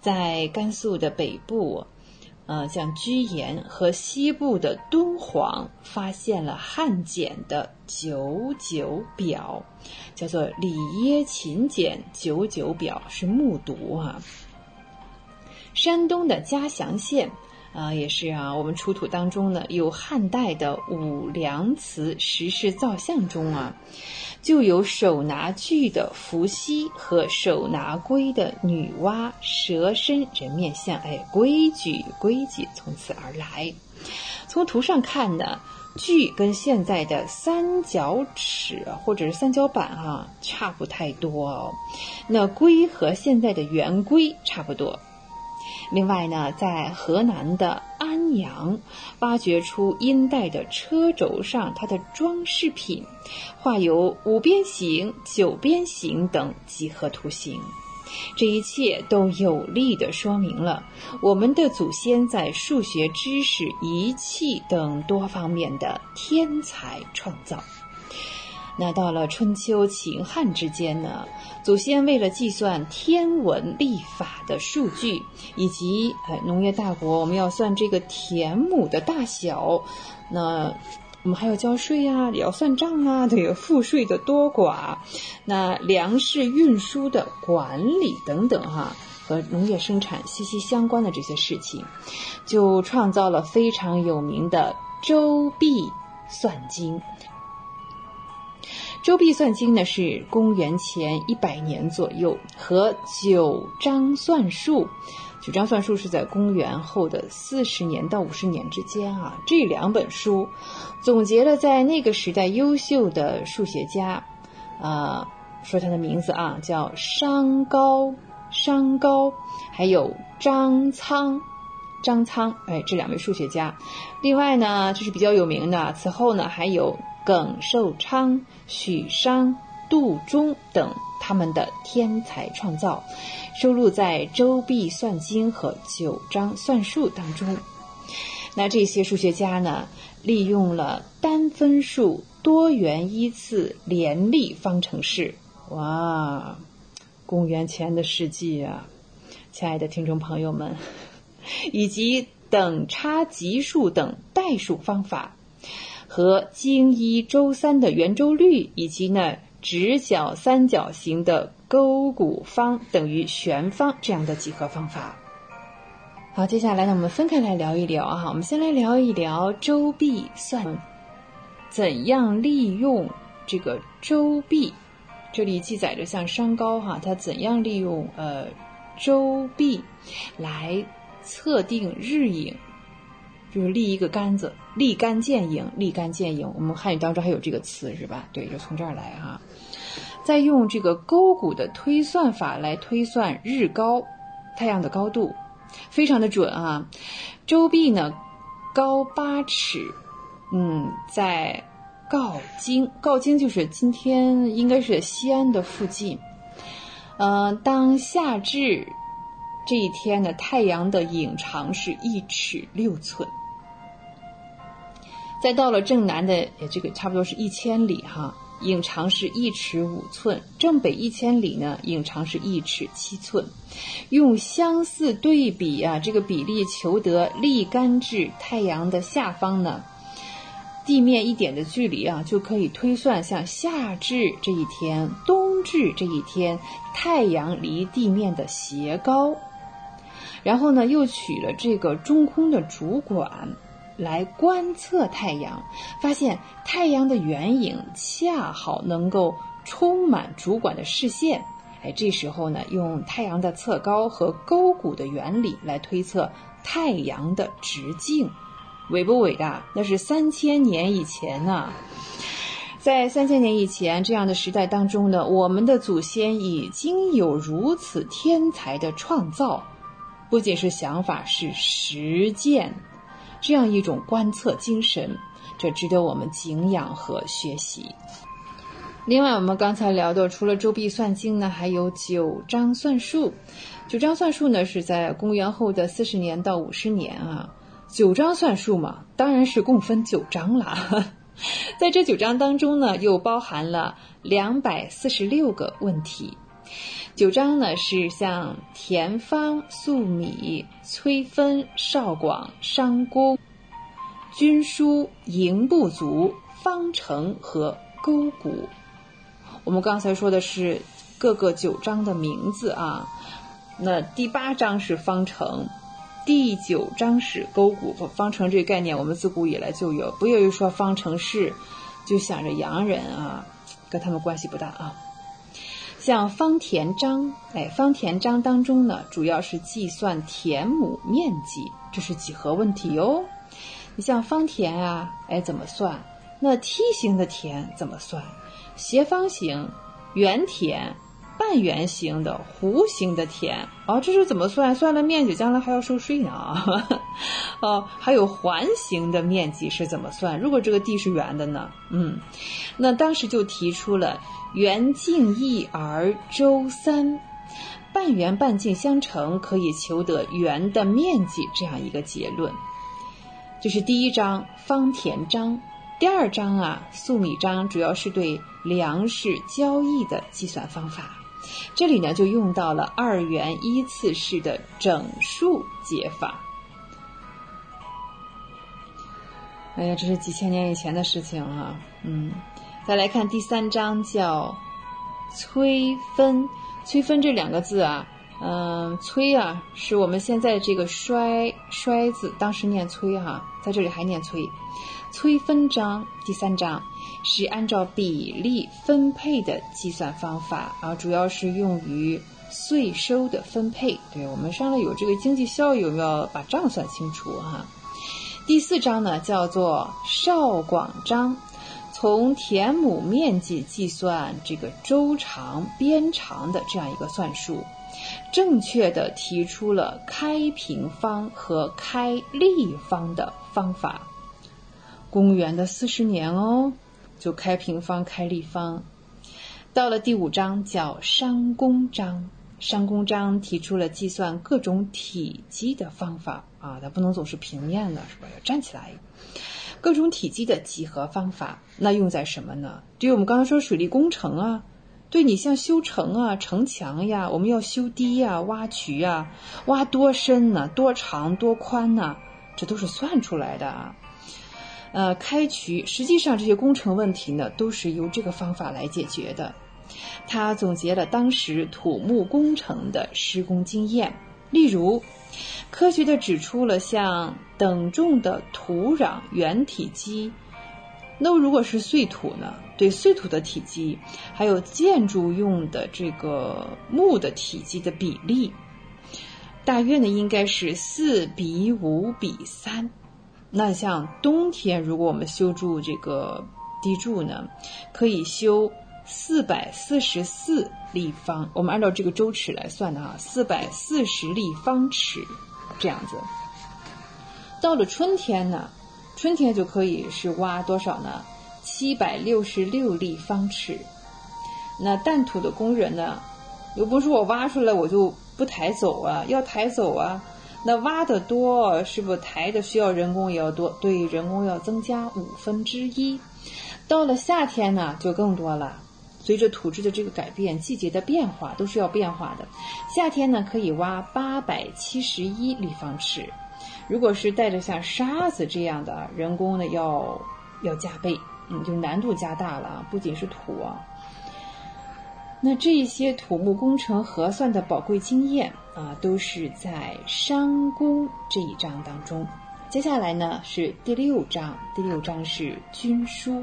在甘肃的北部，呃，像居延和西部的敦煌，发现了汉简的九九表，叫做里耶秦简九九表，是木牍啊。山东的嘉祥县。啊，也是啊，我们出土当中呢，有汉代的武梁祠石室造像中啊，就有手拿锯的伏羲和手拿龟的女娲蛇身人面像，哎，规矩规矩从此而来。从图上看呢，锯跟现在的三角尺或者是三角板哈差不太多哦，那龟和现在的圆规差不多。另外呢，在河南的安阳挖掘出殷代的车轴上，它的装饰品画有五边形、九边形等几何图形，这一切都有力地说明了我们的祖先在数学知识、仪器等多方面的天才创造。那到了春秋秦汉之间呢？祖先为了计算天文历法的数据，以及哎农业大国，我们要算这个田亩的大小，那我们还要交税啊，也要算账啊，这个赋税的多寡，那粮食运输的管理等等哈，和农业生产息息相关的这些事情，就创造了非常有名的《周髀算经》。《周髀算经》呢是公元前一百年左右，和《九章算术》。九章算术是在公元后的四十年到五十年之间啊。这两本书总结了在那个时代优秀的数学家，啊，说他的名字啊，叫商高、商高，还有张苍、张苍，哎，这两位数学家。另外呢，就是比较有名的。此后呢，还有耿寿昌、许商、杜忠等。他们的天才创造，收录在《周髀算经》和《九章算术》当中。那这些数学家呢，利用了单分数多元依次联立方程式。哇，公元前的世纪啊，亲爱的听众朋友们，以及等差级数等代数方法，和经一周三的圆周率，以及呢。直角三角形的勾股方等于旋方这样的几何方法。好，接下来呢，我们分开来聊一聊啊。我们先来聊一聊周髀算，怎样利用这个周髀？这里记载着像商高哈，他怎样利用呃周髀来测定日影。就是立一个杆子，立竿见影，立竿见影。我们汉语当中还有这个词是吧？对，就从这儿来哈。再用这个勾股的推算法来推算日高，太阳的高度，非常的准啊。周髀呢高八尺，嗯，在镐京，镐京就是今天应该是西安的附近。嗯，当夏至这一天呢，太阳的影长是一尺六寸。再到了正南的，这个差不多是一千里哈，影长是一尺五寸；正北一千里呢，影长是一尺七寸。用相似对比啊，这个比例求得立竿至太阳的下方呢，地面一点的距离啊，就可以推算像夏至这一天、冬至这一天太阳离地面的斜高。然后呢，又取了这个中空的主管。来观测太阳，发现太阳的圆影恰好能够充满主管的视线。哎，这时候呢，用太阳的侧高和勾股的原理来推测太阳的直径，伟不伟大？那是三千年以前呐，在三千年以前这样的时代当中呢，我们的祖先已经有如此天才的创造，不仅是想法，是实践。这样一种观测精神，这值得我们敬仰和学习。另外，我们刚才聊的，除了《周髀算经》呢，还有《九章算术》。《九章算术》呢，是在公元后的四十年到五十年啊。九章算术嘛，当然是共分九章了。在这九章当中呢，又包含了两百四十六个问题。九章呢是像田方、粟米、崔分、少广、商公、军书、营不足、方程和勾股。我们刚才说的是各个九章的名字啊。那第八章是方程，第九章是勾股。方程这个概念我们自古以来就有，不要一说方程式就想着洋人啊，跟他们关系不大啊。像方田章，哎，方田章当中呢，主要是计算田亩面积，这是几何问题哟。你像方田啊，哎，怎么算？那梯形的田怎么算？斜方形、圆田、半圆形的、弧形的田，哦，这是怎么算？算了面积，将来还要收税呢啊！哦，还有环形的面积是怎么算？如果这个地是圆的呢？嗯，那当时就提出了。圆径一而周三，半圆半径相乘可以求得圆的面积，这样一个结论。这是第一章方田章，第二章啊粟米章主要是对粮食交易的计算方法。这里呢就用到了二元一次式的整数解法。哎呀，这是几千年以前的事情哈、嗯，再来看第三章，叫催分。催分这两个字啊，嗯，催啊，是我们现在这个衰衰字，当时念催哈、在这里还念催。催分章第三章是按照比例分配的计算方法啊，主要是用于税收的分配。对我们上来有这个经济效益，我们要把账算清楚哈、第四章呢叫做少广章，从田亩面积计算这个周长、边长的这样一个算术，正确的提出了开平方和开立方的方法。公元的四十年哦，就开平方、开立方。到了第五章叫商公章，商公章提出了计算各种体积的方法啊，它不能总是平面的，是吧？要站起来。各种体积的几何方法，那用在什么呢？对于我们刚才说水利工程啊，对你像修城啊、城墙呀，我们要修堤呀、挖渠呀，挖多深呢、多长、多宽呢？这都是算出来的啊。呃，开渠，实际上这些工程问题呢，都是由这个方法来解决的。他总结了当时土木工程的施工经验，例如，科学的指出了像等重的土壤原体积，那如果是碎土呢？对碎土的体积，还有建筑用的这个木的体积的比例，大约呢应该是四比五比三。那像冬天，如果我们修筑这个堤柱呢，可以修四百四十四立方，我们按照这个周尺来算的哈，四百四十立方尺这样子。到了春天呢，春天就可以是挖多少呢？七百六十六立方尺。那淡土的工人呢，又不是我挖出来我就不抬走啊，要抬走啊。那挖的多，是不是抬的需要人工也要多？对，人工要增加五分之一。到了夏天呢，就更多了。随着土质的这个改变，季节的变化都是要变化的。夏天呢，可以挖八百七十一立方尺。如果是带着像沙子这样的人工呢，要要加倍，嗯，就难度加大了，不仅是土啊。那这些土木工程核算的宝贵经验啊，都是在商工这一章当中。接下来呢是第六章，第六章是军书。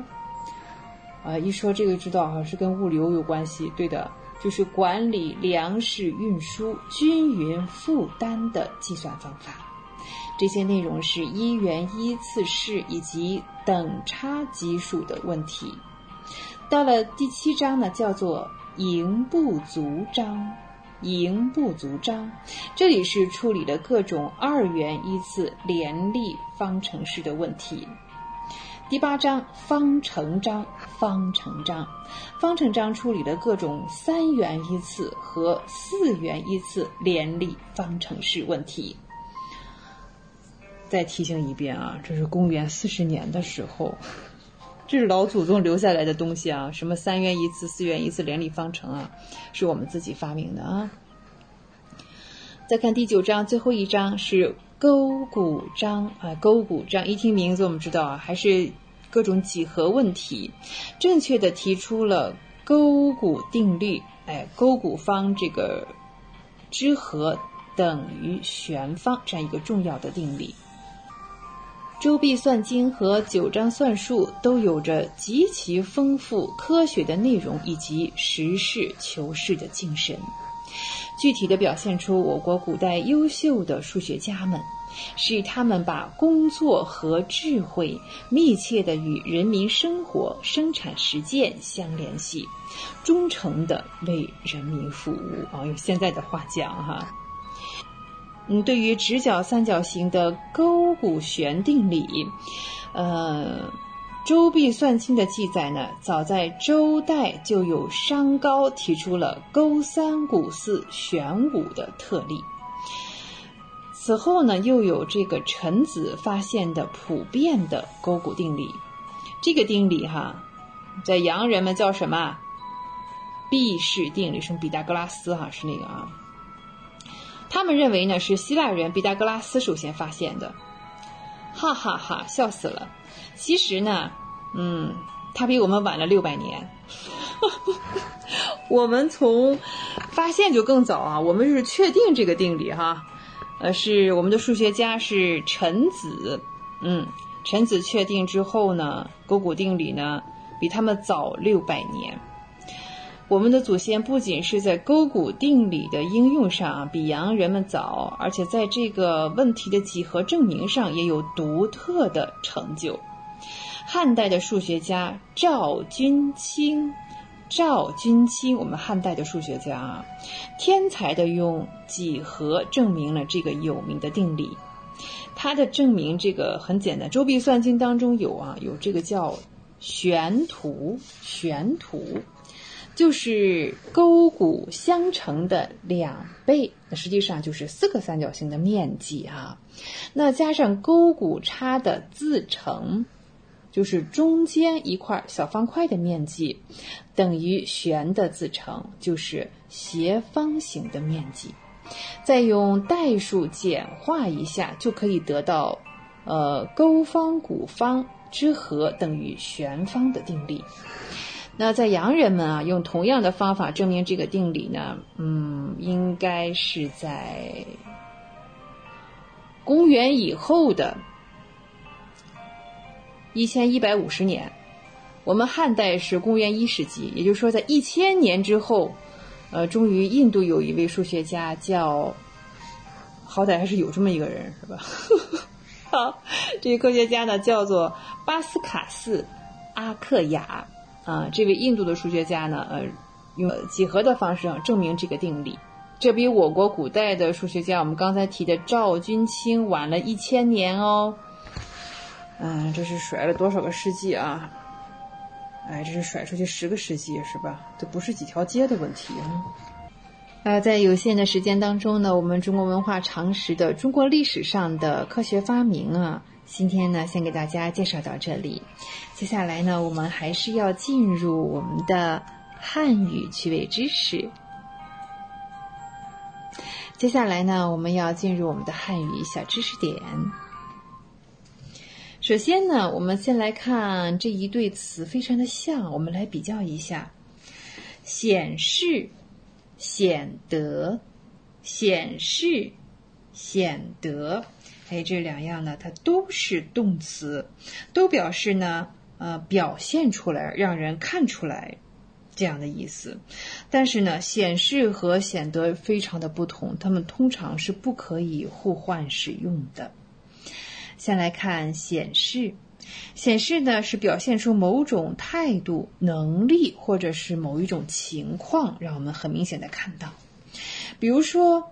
啊，一说这个知道哈，是跟物流有关系。对的，就是管理粮食运输、均匀负担的计算方法。这些内容是一元一次式以及等差级数的问题。到了第七章呢，叫做营不足章，营不足章，这里是处理了各种二元一次联立方程式的问题。第八章方程章，方程章，方程章处理了各种三元一次和四元一次联立方程式问题。再提醒一遍啊，这是公元四十年的时候。这是老祖宗留下来的东西啊，什么三元一次、四元一次联立方程啊，是我们自己发明的啊。再看第九章最后一章是勾股章啊，勾股章一听名字我们知道啊，还是各种几何问题，正确的提出了勾股定律，哎，勾股方这个之和等于弦方这样一个重要的定理。周必算经和九章算术都有着极其丰富科学的内容以及实事求是的精神，具体的表现出我国古代优秀的数学家们，使他们把工作和智慧密切的与人民生活、生产实践相联系，忠诚的为人民服务啊！用现在的话讲哈。嗯，对于直角三角形的勾股弦定理，呃，周必算经的记载呢，早在周代就有商高提出了勾三股四旋五的特例。此后呢，又有这个陈子发现的普遍的勾股定理。这个定理哈，在洋人们叫什么？毕氏定理，什么毕达哥拉斯哈，是那个啊。他们认为呢是希腊人毕达哥拉斯首先发现的。哈哈哈，笑死了。其实呢，嗯，他比我们晚了六百年。我们从发现就更早啊，我们是确定这个定理哈，呃，是我们的数学家是陈子，嗯，陈子确定之后呢，勾股定理呢比他们早六百年。我们的祖先不仅是在勾股定理的应用上啊比洋人们早，而且在这个问题的几何证明上也有独特的成就。汉代的数学家赵君清。赵君清，我们汉代的数学家啊，天才的用几何证明了这个有名的定理。他的证明这个很简单，《周髀算经》当中有啊，有这个叫旋图，旋图就是勾股相乘的两倍，那实际上就是四个三角形的面积啊。那加上勾股差的自乘。就是中间一块小方块的面积等于弦的自乘，就是斜方形的面积。再用代数简化一下，就可以得到，呃，勾方股方之和等于弦方的定理。那在洋人们啊，用同样的方法证明这个定理呢，嗯，应该是在公元以后的。一千一百五十年，我们汉代是公元一世纪，也就是说，在一千年之后，呃，终于印度有一位数学家叫，好歹还是有这么一个人，是吧？好，这位科学家呢叫做巴斯卡斯阿克雅啊，这位印度的数学家呢，呃，用几何的方式证明这个定理，这比我国古代的数学家我们刚才提的赵君清晚了一千年哦。嗯，这是甩了多少个世纪啊？哎，这是甩出去十个世纪是吧？这不是几条街的问题啊！呃，在有限的时间当中呢，我们中国文化常识的中国历史上的科学发明啊，今天呢先给大家介绍到这里。接下来呢，我们还是要进入我们的汉语趣味知识。接下来呢，我们要进入我们的汉语小知识点。首先呢，我们先来看这一对词，非常的像，我们来比较一下。显示、显得、显示、显得，哎，这两样呢，它都是动词，都表示呢，呃，表现出来，让人看出来这样的意思。但是呢，显示和显得非常的不同，它们通常是不可以互换使用的。先来看显示，显示呢是表现出某种态度、能力或者是某一种情况，让我们很明显的看到。比如说，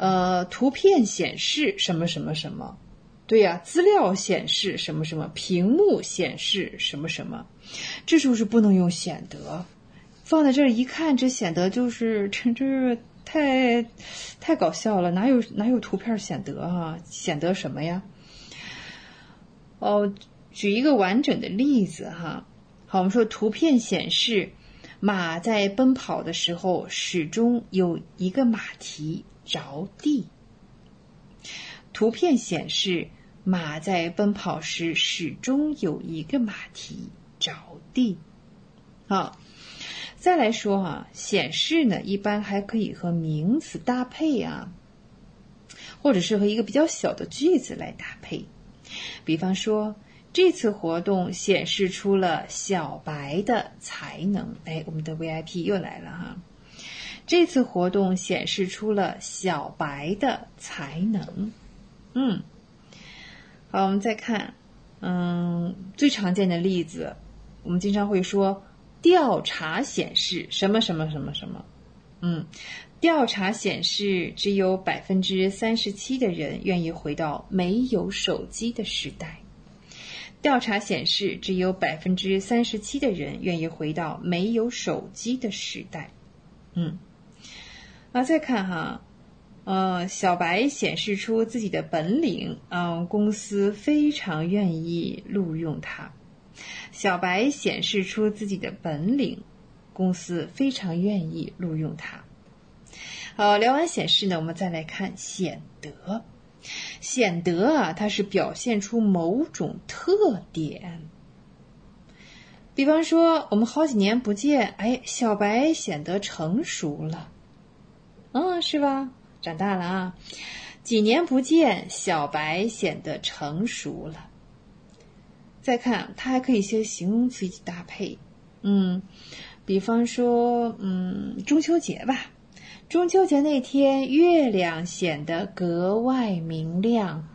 呃，图片显示什么什么什么，对呀，资料显示什么什么，屏幕显示什么什么，这是不是不能用显得？放在这儿一看，这显得就是这这太太搞笑了，哪有哪有图片显得啊？显得什么呀？哦，举一个完整的例子哈。好，我们说图片显示，马在奔跑的时候始终有一个马蹄着地。图片显示，马在奔跑时始终有一个马蹄着地。好，再来说哈，显示呢，一般还可以和名词搭配啊，或者是和一个比较小的句子来搭配。比方说，这次活动显示出了小白的才能。哎，我们的 VIP 又来了哈！这次活动显示出了小白的才能。嗯，好，我们再看，嗯，最常见的例子，我们经常会说，调查显示什么什么什么什么。嗯。调查显示，只有百分之三十七的人愿意回到没有手机的时代。调查显示，只有百分之三十七的人愿意回到没有手机的时代。嗯，啊，再看哈，呃，小白显示出自己的本领，嗯，公司非常愿意录用他。小白显示出自己的本领，公司非常愿意录用他。好，聊完显示呢，我们再来看显得。显得啊，它是表现出某种特点。比方说，我们好几年不见，哎，小白显得成熟了，嗯，是吧？长大了啊。几年不见，小白显得成熟了。再看，它还可以一些形容词一起搭配，嗯，比方说，嗯，中秋节吧。中秋节那天，月亮显得格外明亮。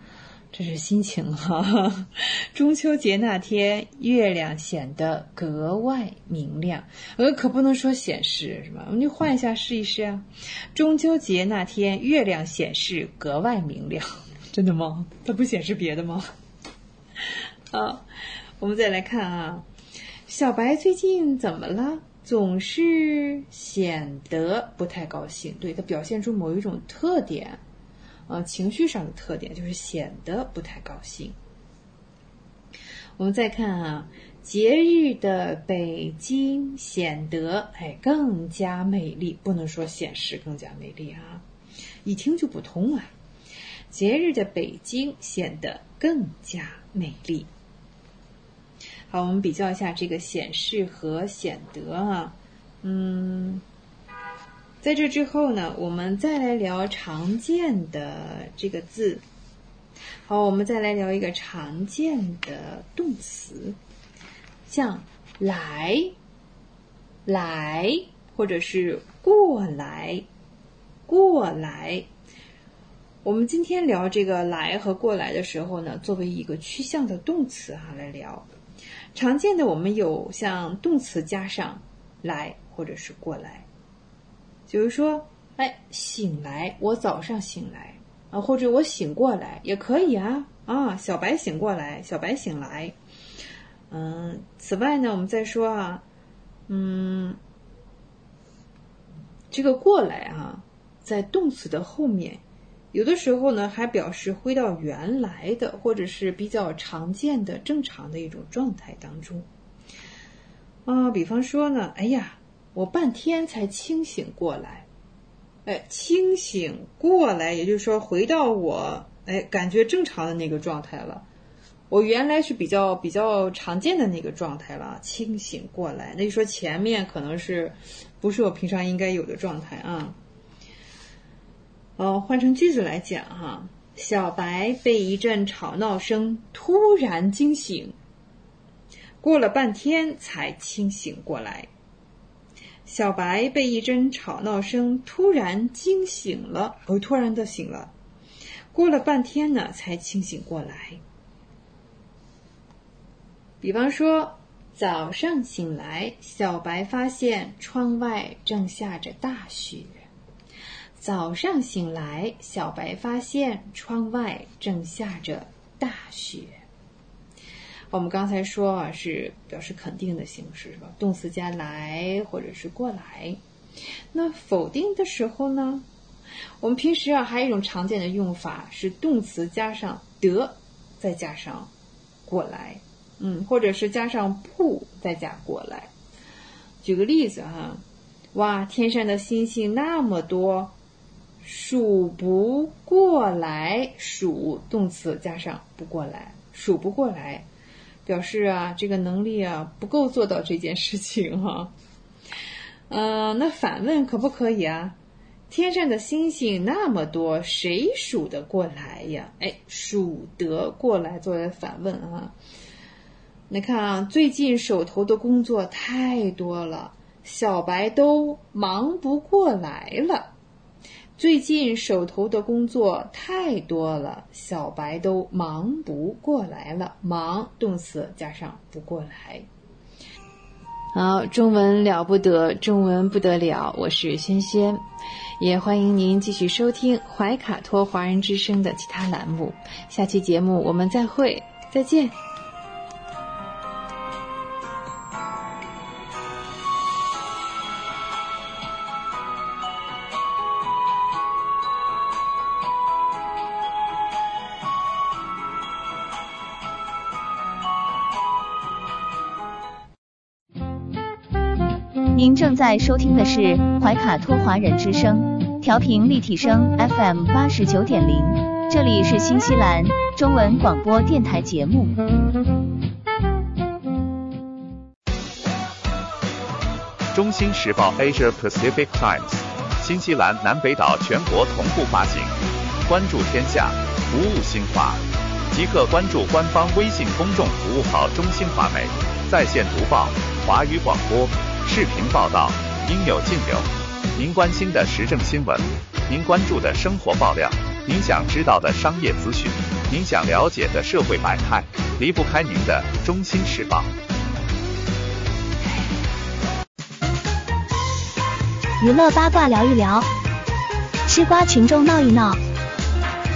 这是心情哈。中秋节那天，月亮显得格外明亮。呃，可不能说显示是吧？我们就换一下试一试啊。中秋节那天，月亮显示格外明亮。真的吗？它不显示别的吗？好，我们再来看啊。小白最近怎么了？总是显得不太高兴。对，它表现出某一种特点。呃，情绪上的特点就是显得不太高兴。我们再看啊，节日的北京显得哎更加美丽，不能说显示更加美丽啊，一听就不通啊。节日的北京显得更加美丽。好，我们比较一下这个显示和显得啊，嗯。在这之后呢，我们再来聊常见的这个字。好，我们再来聊一个常见的动词，像来、来，或者是过来、过来。我们今天聊这个来和过来的时候呢，作为一个趋向的动词哈来聊。常见的我们有像动词加上来或者是过来。比如说，哎，醒来，我早上醒来啊，或者我醒过来也可以啊啊，小白醒过来，小白醒来。嗯，此外呢，我们再说啊，嗯，这个过来啊，在动词的后面，有的时候呢还表示回到原来的，或者是比较常见的、正常的一种状态当中。啊，比方说呢，哎呀。我半天才清醒过来，哎，清醒过来，也就是说回到我哎感觉正常的那个状态了。我原来是比较比较常见的那个状态了，清醒过来，那就说前面可能是不是我平常应该有的状态啊？哦，换成句子来讲哈，小白被一阵吵闹声突然惊醒，过了半天才清醒过来。小白被一阵吵闹声突然惊醒了，哦，突然的醒了，过了半天呢，才清醒过来。比方说，早上醒来，小白发现窗外正下着大雪。早上醒来，小白发现窗外正下着大雪。我们刚才说啊，是表示肯定的形式，是吧？动词加来或者是过来。那否定的时候呢？我们平时啊还有一种常见的用法是动词加上得，再加上过来，嗯，或者是加上不再加过来。举个例子哈，哇，天上的星星那么多，数不过来。数动词加上不过来，数不过来。表示啊，这个能力啊不够做到这件事情哈。嗯，那反问可不可以啊？天上的星星那么多，谁数得过来呀？哎，数得过来作为反问啊。你看啊，最近手头的工作太多了，小白都忙不过来了。最近手头的工作太多了，小白都忙不过来了。忙动词加上不过来。好，中文了不得，中文不得了。我是轩轩，也欢迎您继续收听怀卡托华人之声的其他栏目。下期节目我们再会，再见。在收听的是怀卡托华人之声，调频立体声 FM 八十九点零。这里是新西兰中文广播电台节目。中新时报 Asia Pacific Times，新西兰南北岛全国同步发行。关注天下，服务新华，即刻关注官方微信公众服务号“中新华媒”，在线读报、华语广播、视频报道，应有尽有。您关心的时政新闻，您关注的生活爆料，您想知道的商业资讯，您想了解的社会百态，离不开您的《中心时报》。娱乐八卦聊一聊，吃瓜群众闹一闹。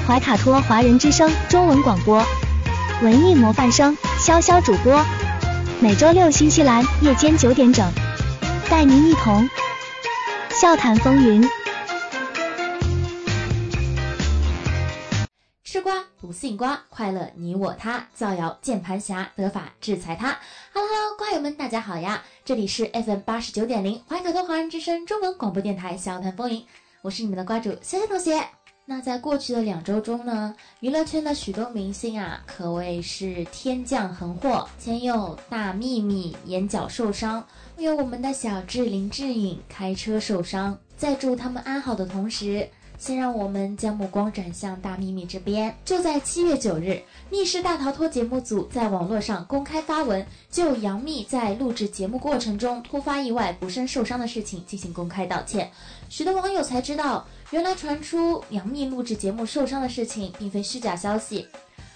怀卡托华人之声中文广播，文艺模范生潇潇主播，每周六新西兰夜间九点整，带您一同笑谈风云。吃瓜不信瓜，快乐你我他，造谣键盘侠，得法制裁他。Hello 瓜友们，大家好呀！这里是 FM 八十九点零怀卡托华人之声中文广播电台笑谈风云，我是你们的瓜主小小同学。那在过去的两周中呢，娱乐圈的许多明星啊，可谓是天降横祸。前有大幂幂眼角受伤，有我们的小智林志颖开车受伤。在祝他们安好的同时，先让我们将目光转向大幂幂这边。就在七月九日，《密室大逃脱》节目组在网络上公开发文，就杨幂在录制节目过程中突发意外不慎受伤的事情进行公开道歉。许多网友才知道，原来传出杨幂录制节目受伤的事情并非虚假消息，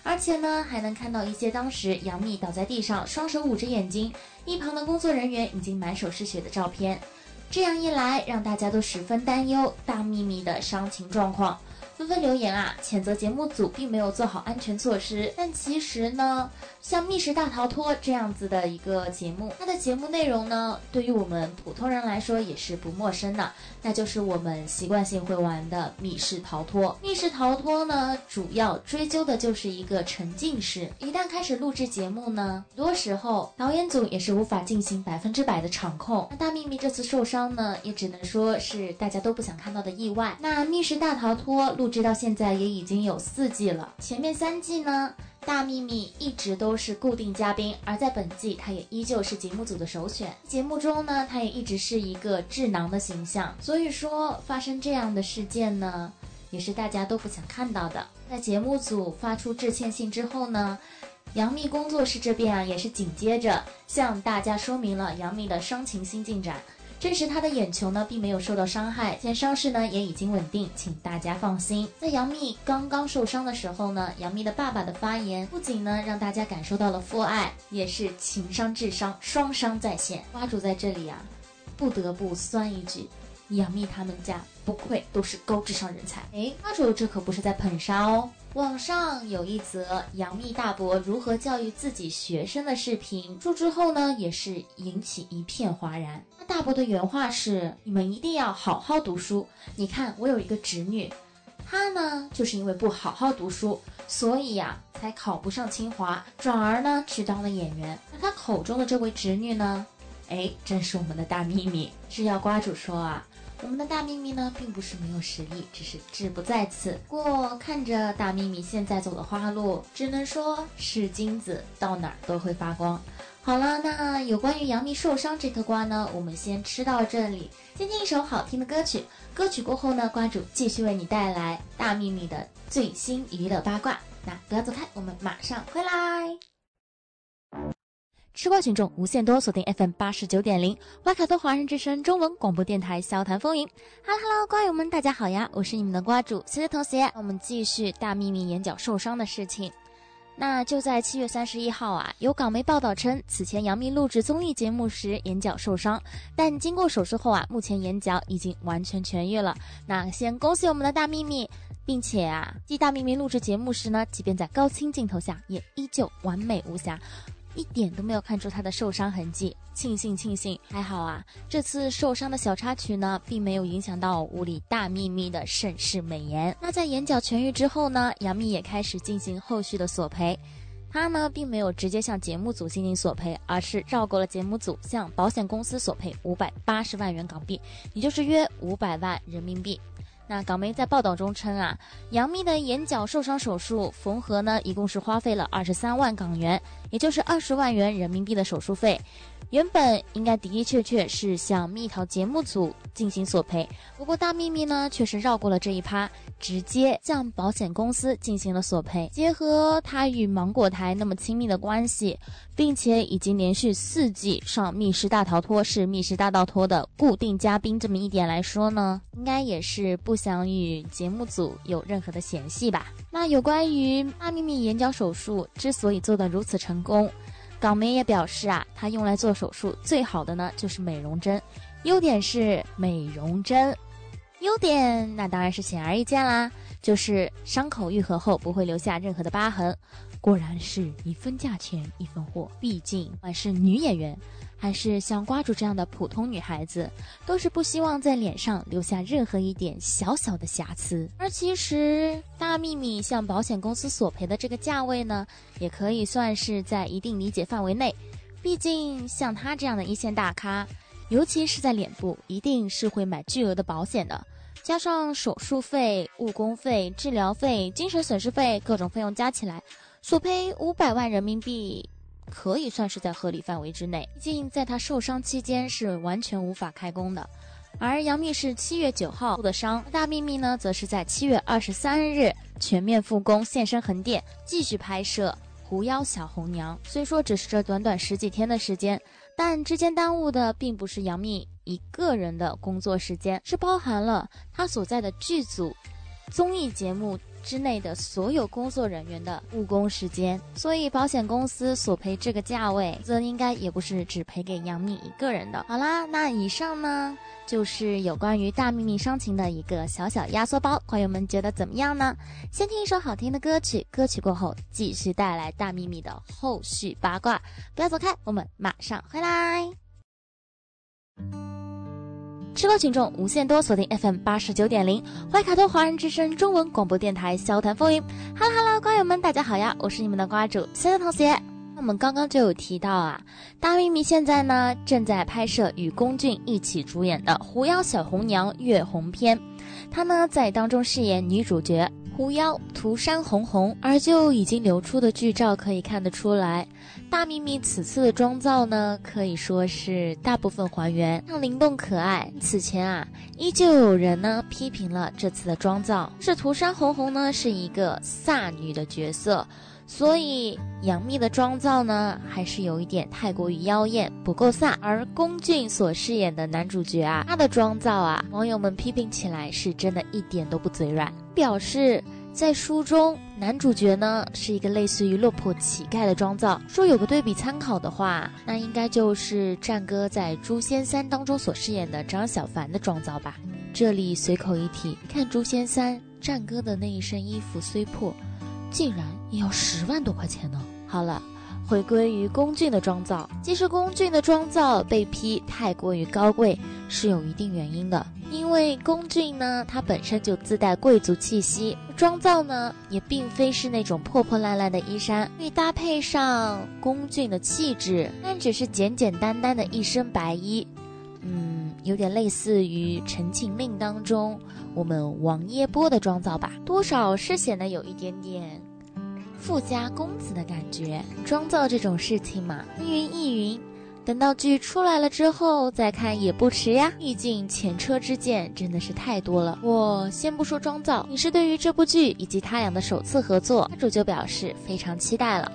而且呢，还能看到一些当时杨幂倒在地上，双手捂着眼睛，一旁的工作人员已经满手是血的照片。这样一来，让大家都十分担忧大幂幂的伤情状况，纷纷留言啊，谴责节目组并没有做好安全措施。但其实呢，像《密室大逃脱》这样子的一个节目，它的节目内容呢，对于我们普通人来说也是不陌生的，那就是我们习惯性会玩的密室逃脱。密室逃脱呢，主要追究的就是一个沉浸式。一旦开始录制节目呢，很多时候导演组也是无法进行百分之百的场控。那大幂幂这次受伤呢，也只能说是大家都不想看到的意外。那《密室大逃脱》录制到现在也已经有四季了，前面三季呢。大幂幂一直都是固定嘉宾，而在本季，她也依旧是节目组的首选。节目中呢，她也一直是一个智囊的形象。所以说，发生这样的事件呢，也是大家都不想看到的。在节目组发出致歉信之后呢，杨幂工作室这边啊，也是紧接着向大家说明了杨幂的伤情新进展。证实他的眼球呢，并没有受到伤害，现伤势呢也已经稳定，请大家放心。在杨幂刚刚受伤的时候呢，杨幂的爸爸的发言不仅呢让大家感受到了父爱，也是情商智商双商在线。花主在这里啊，不得不酸一句：杨幂他们家不愧都是高智商人才。哎，花主这可不是在捧杀哦。网上有一则杨幂大伯如何教育自己学生的视频，出之后呢，也是引起一片哗然。大伯的原话是：“你们一定要好好读书。你看，我有一个侄女，她呢就是因为不好好读书，所以呀才考不上清华，转而呢去当了演员。那他口中的这位侄女呢，哎，正是我们的大幂幂。是要瓜主说啊。”我们的大幂幂呢，并不是没有实力，只是志不在此。不过看着大幂幂现在走的花路，只能说是金子，到哪儿都会发光。好了，那有关于杨幂受伤这颗瓜呢，我们先吃到这里。先听一首好听的歌曲，歌曲过后呢，瓜主继续为你带来大幂幂的最新娱乐八卦。那不要走开，我们马上回来。吃瓜群众无限多，锁定 FM 八十九点零，瓦卡多华人之声中文广播电台，笑谈风云。Hello Hello，瓜友们，大家好呀，我是你们的瓜主谢谢同学。我们继续大幂幂眼角受伤的事情。那就在七月三十一号啊，有港媒报道称，此前杨幂录制综艺节目时眼角受伤，但经过手术后啊，目前眼角已经完全痊愈了。那先恭喜我们的大幂幂，并且啊，继大幂幂录制节目时呢，即便在高清镜头下，也依旧完美无瑕。一点都没有看出他的受伤痕迹，庆幸庆幸，还好啊！这次受伤的小插曲呢，并没有影响到屋里大幂幂的盛世美颜。那在眼角痊愈之后呢，杨幂也开始进行后续的索赔。她呢，并没有直接向节目组进行索赔，而是绕过了节目组，向保险公司索赔五百八十万元港币，也就是约五百万人民币。那港媒在报道中称啊，杨幂的眼角受伤手术缝合呢，一共是花费了二十三万港元，也就是二十万元人民币的手术费。原本应该的的确确是向蜜桃节目组进行索赔，不过大幂幂呢却是绕过了这一趴，直接向保险公司进行了索赔。结合她与芒果台那么亲密的关系，并且已经连续四季上《密室大逃脱》是《密室大逃脱》的固定嘉宾这么一点来说呢，应该也是不想与节目组有任何的嫌隙吧。那有关于大幂幂眼角手术之所以做得如此成功。港媒也表示啊，它用来做手术最好的呢就是美容针，优点是美容针，优点那当然是显而易见啦，就是伤口愈合后不会留下任何的疤痕。果然是一分价钱一分货，毕竟还是女演员。还是像瓜主这样的普通女孩子，都是不希望在脸上留下任何一点小小的瑕疵。而其实大幂幂向保险公司索赔的这个价位呢，也可以算是在一定理解范围内。毕竟像她这样的一线大咖，尤其是在脸部，一定是会买巨额的保险的。加上手术费、误工费、治疗费、精神损失费各种费用加起来，索赔五百万人民币。可以算是在合理范围之内，毕竟在他受伤期间是完全无法开工的。而杨幂是七月九号受的伤，大幂幂呢，则是在七月二十三日全面复工，现身横店，继续拍摄《狐妖小红娘》。虽说只是这短短十几天的时间，但之间耽误的并不是杨幂一个人的工作时间，是包含了她所在的剧组、综艺节目。之内的所有工作人员的误工时间，所以保险公司索赔这个价位，则应该也不是只赔给杨幂一个人的。好啦，那以上呢就是有关于大幂幂伤情的一个小小压缩包，朋友们觉得怎么样呢？先听一首好听的歌曲，歌曲过后继续带来大幂幂的后续八卦，不要走开，我们马上回来。吃瓜群众无限多，锁定 FM 八十九点零，怀卡托华人之声中文广播电台，笑谈风云。Hello Hello，瓜友们，大家好呀，我是你们的瓜主森森同学。我们刚刚就有提到啊，大幂幂现在呢正在拍摄与龚俊一起主演的《狐妖小红娘》月红篇，她呢在当中饰演女主角狐妖涂山红红。而就已经流出的剧照可以看得出来。大幂幂此次的妆造呢，可以说是大部分还原，像灵动可爱。此前啊，依旧有人呢批评了这次的妆造，是涂山红红呢是一个飒女的角色，所以杨幂的妆造呢还是有一点太过于妖艳，不够飒。而龚俊所饰演的男主角啊，他的妆造啊，网友们批评起来是真的一点都不嘴软，表示。在书中，男主角呢是一个类似于落魄乞丐的妆造。说有个对比参考的话，那应该就是战哥在《诛仙三》当中所饰演的张小凡的妆造吧。这里随口一提，看《诛仙三》，战哥的那一身衣服虽破，竟然也要十万多块钱呢。好了。回归于龚俊的妆造，其实龚俊的妆造被批太过于高贵是有一定原因的，因为龚俊呢，他本身就自带贵族气息，妆造呢也并非是那种破破烂烂的衣衫，以搭配上龚俊的气质，但只是简简单单的一身白衣，嗯，有点类似于《陈情令》当中我们王耶波的妆造吧，多少是显得有一点点。富家公子的感觉，妆造这种事情嘛，一云亦云。等到剧出来了之后再看也不迟呀。毕竟前车之鉴真的是太多了。我先不说妆造，你是对于这部剧以及他俩的首次合作，主就表示非常期待了。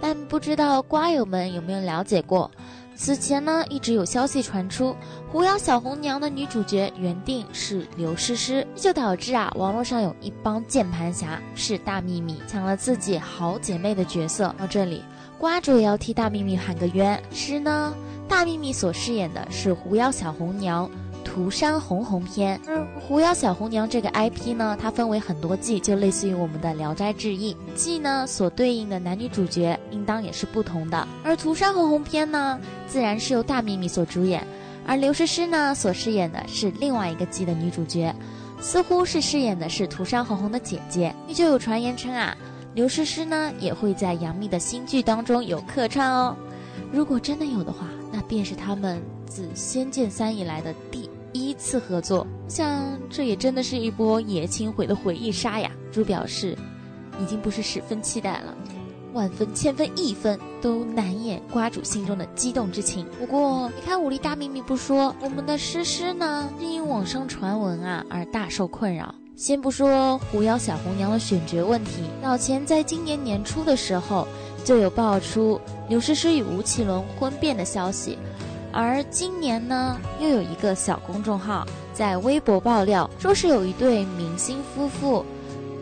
但不知道瓜友们有没有了解过？此前呢，一直有消息传出，《狐妖小红娘》的女主角原定是刘诗诗，就导致啊，网络上有一帮键盘侠是大幂幂抢了自己好姐妹的角色。到这里，瓜主也要替大幂幂喊个冤。是呢，大幂幂所饰演的是狐妖小红娘。涂山红红篇，而狐妖小红娘这个 IP 呢，它分为很多季，就类似于我们的聊斋志异季呢，所对应的男女主角应当也是不同的。而涂山红红篇呢，自然是由大幂幂所主演，而刘诗诗呢所饰演的是另外一个季的女主角，似乎是饰演的是涂山红红的姐姐。就有传言称啊，刘诗诗呢也会在杨幂的新剧当中有客串哦。如果真的有的话，那便是他们自《仙剑三》以来的第。一次合作，想这也真的是一波爷青回的回忆杀呀。朱表示，已经不是十分期待了，万分、千分、亿分都难掩瓜主心中的激动之情。不过，离开武力大秘密不说，我们的诗诗呢，因网上传闻啊而大受困扰。先不说狐妖小红娘的选角问题，早前在今年年初的时候，就有爆出刘诗诗与吴奇隆婚变的消息，而今年呢，又有一个小公众号在微博爆料，说是有一对明星夫妇，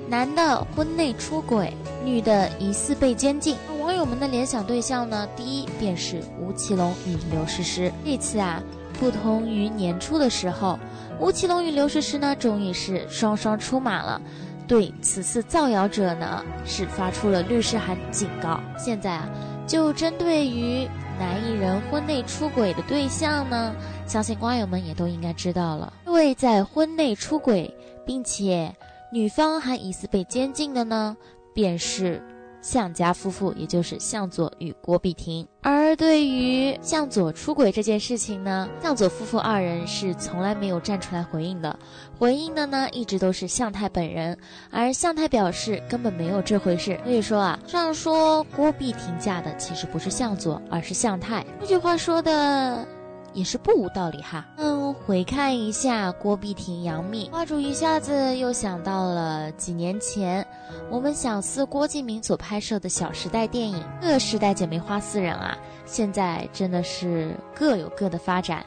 男的婚内出轨，女的疑似被监禁。网友们的联想对象呢，第一便是吴奇隆与刘诗诗。这次啊，不同于年初的时候。吴奇隆与刘诗诗呢，终于是双双出马了，对此次造谣者呢，是发出了律师函警告。现在啊，就针对于男艺人婚内出轨的对象呢，相信瓜友们也都应该知道了。这位在婚内出轨，并且女方还疑似被监禁的呢，便是。向家夫妇，也就是向佐与郭碧婷。而对于向佐出轨这件事情呢，向佐夫妇二人是从来没有站出来回应的，回应的呢一直都是向太本人。而向太表示根本没有这回事。所以说啊，上说郭碧婷嫁的其实不是向佐，而是向太。这句话说的。也是不无道理哈。嗯，回看一下郭碧婷、杨幂，花主一下子又想到了几年前我们小四郭敬明所拍摄的《小时代》电影。各时代姐妹花四人啊，现在真的是各有各的发展。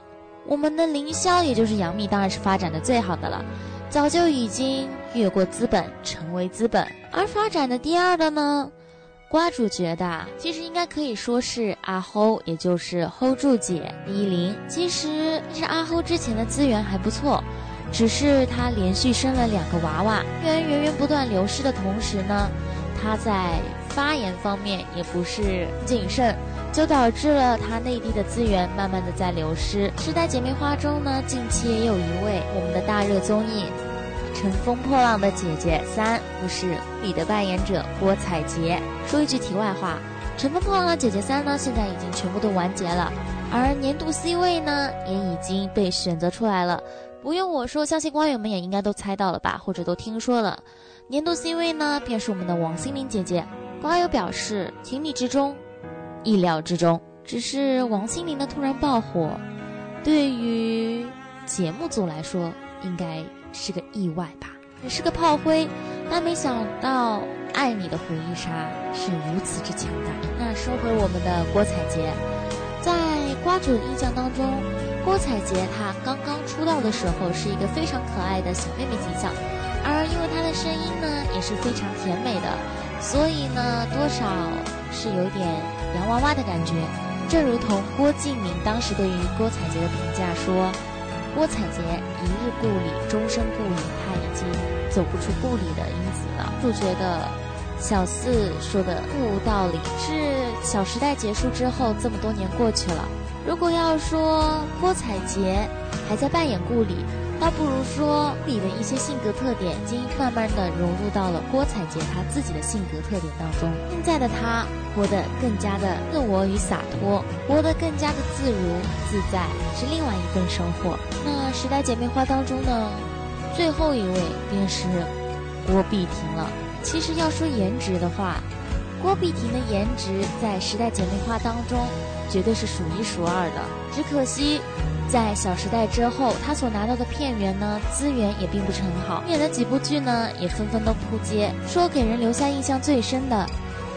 我们的凌霄，也就是杨幂，当然是发展的最好的了，早就已经越过资本，成为资本。而发展的第二的呢？瓜主觉得，其实应该可以说是阿齁，也就是 hold 住姐依林。其实，其实阿齁之前的资源还不错，只是她连续生了两个娃娃，资源源源不断流失的同时呢，她在发言方面也不是谨慎，就导致了她内地的资源慢慢的在流失。时代姐妹花中呢，近期也有一位我们的大热综艺。乘风破浪的姐姐三，不是你的扮演者郭采洁。说一句题外话，乘风破浪的姐姐三呢，现在已经全部都完结了，而年度 C 位呢，也已经被选择出来了。不用我说，相信瓜友们也应该都猜到了吧，或者都听说了。年度 C 位呢，便是我们的王心凌姐姐。瓜友表示情理之中，意料之中。只是王心凌的突然爆火，对于节目组来说，应该。是个意外吧，也是个炮灰，但没想到《爱你的回忆杀》是如此之强大。那说回我们的郭采洁，在瓜主的印象当中，郭采洁她刚刚出道的时候是一个非常可爱的小妹妹形象，而因为她的声音呢也是非常甜美的，所以呢多少是有点洋娃娃的感觉。正如同郭敬明当时对于郭采洁的评价说。郭采洁一日故里，终身故里，她已经走不出故里的因子了。就觉得小四说的不无道理。是《小时代》结束之后，这么多年过去了，如果要说郭采洁还在扮演故里。倒不如说，你的一些性格特点已经慢慢的融入到了郭采洁她自己的性格特点当中。现在的她活得更加的自我与洒脱，活得更加的自如自在，是另外一份收获。那时代姐妹花当中呢，最后一位便是郭碧婷了。其实要说颜值的话，郭碧婷的颜值在时代姐妹花当中绝对是数一数二的。只可惜。在《小时代》之后，他所拿到的片源呢，资源也并不是很好，演的几部剧呢，也纷纷都扑街。说给人留下印象最深的，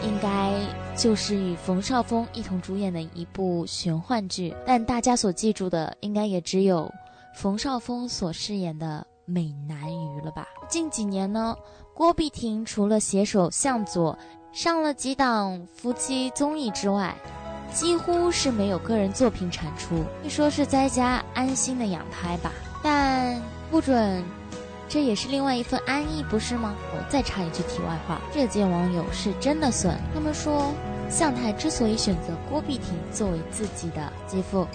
应该就是与冯绍峰一同主演的一部玄幻剧，但大家所记住的，应该也只有冯绍峰所饰演的美男鱼了吧。近几年呢，郭碧婷除了携手向佐上了几档夫妻综艺之外，几乎是没有个人作品产出，据说是在家安心的养胎吧。但不准，这也是另外一份安逸，不是吗？我再插一句题外话，这届网友是真的损。他们说，向太之所以选择郭碧婷作为自己的继父，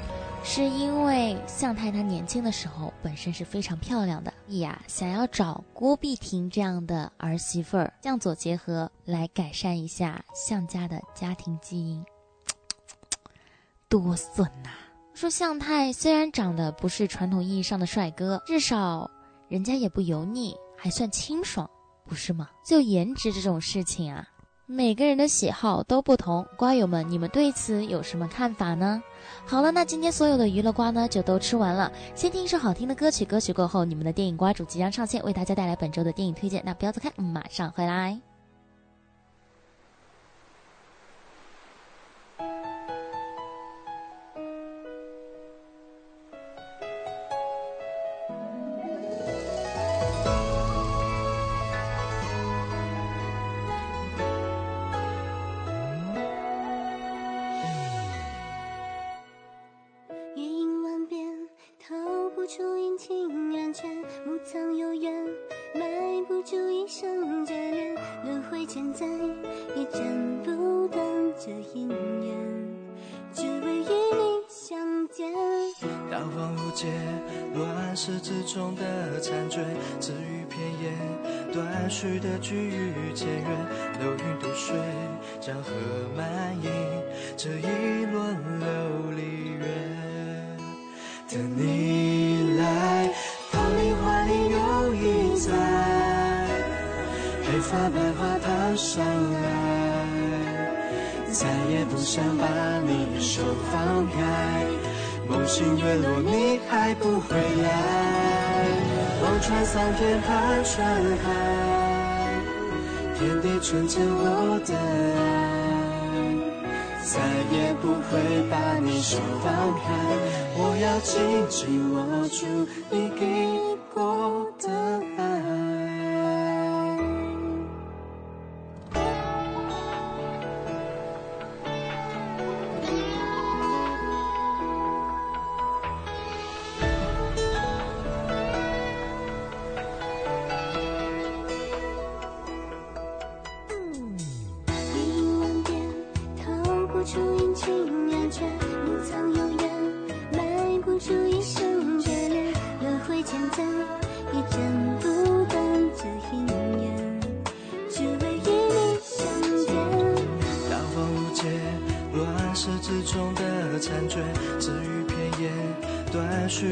是因为向太她年轻的时候本身是非常漂亮的，呀，想要找郭碧婷这样的儿媳妇儿，向左结合来改善一下向家的家庭基因。多损呐！说向太虽然长得不是传统意义上的帅哥，至少人家也不油腻，还算清爽，不是吗？就颜值这种事情啊，每个人的喜好都不同。瓜友们，你们对此有什么看法呢？好了，那今天所有的娱乐瓜呢就都吃完了。先听一首好听的歌曲，歌曲过后，你们的电影瓜主即将上线，为大家带来本周的电影推荐。那不要走开，我们马上回来。情缘浅，暮苍有缘，埋不住一生眷恋，轮回千载也斩不断这姻缘，只为与你相见。刀光无解，乱世之中的残缺，只于片叶，断续的句语结缘，流云渡水，江河漫盈，这一轮琉璃月的你。来，桃李花里有一在，黑发白发爬上来，再也不想把你手放开，梦醒月落你还不回来，望穿桑田盼春海，天地纯真我的爱。再也不会把你手放开。我要紧紧握住你给过的爱。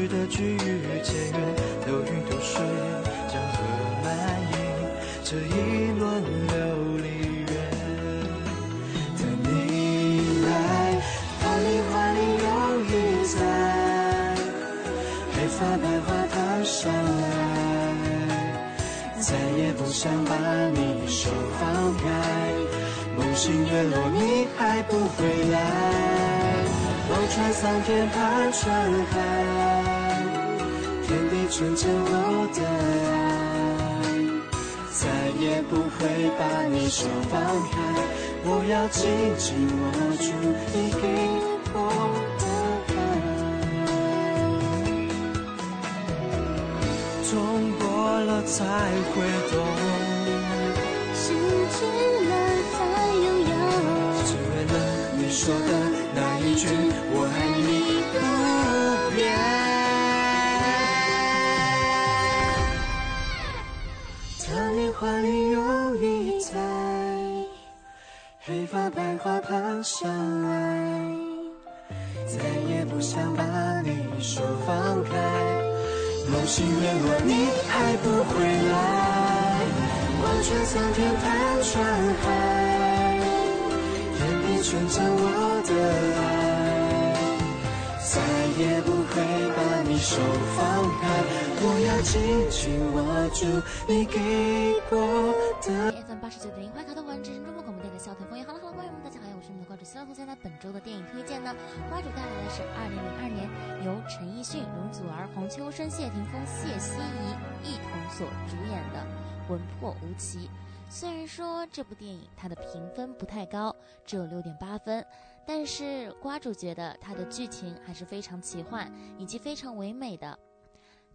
的句杯结缘，流云渡水，江河漫溢，这一轮琉璃月，等你来。桃花你有意在，黑发白花爬上来，再也不想把你手放开。梦醒月落你还不回来，望穿桑田盼春海。跟着我的爱，再也不会把你手放开，我要紧紧握住你给我的爱。痛过了才会懂。梦醒月落，你还不回来。望穿桑田，盼穿海，天地纯真我的爱，再也不会把你手放开。我要紧紧握住你给过的。FM 八十九点一，快卡的环之声中国广播电台小台风。新浪头现在本周的电影推荐呢，花主带来的是二零零二年由陈奕迅、容祖儿、黄秋生、谢霆锋、谢欣怡一同所主演的《魂魄无奇》。虽然说这部电影它的评分不太高，只有六点八分，但是瓜主觉得它的剧情还是非常奇幻以及非常唯美的。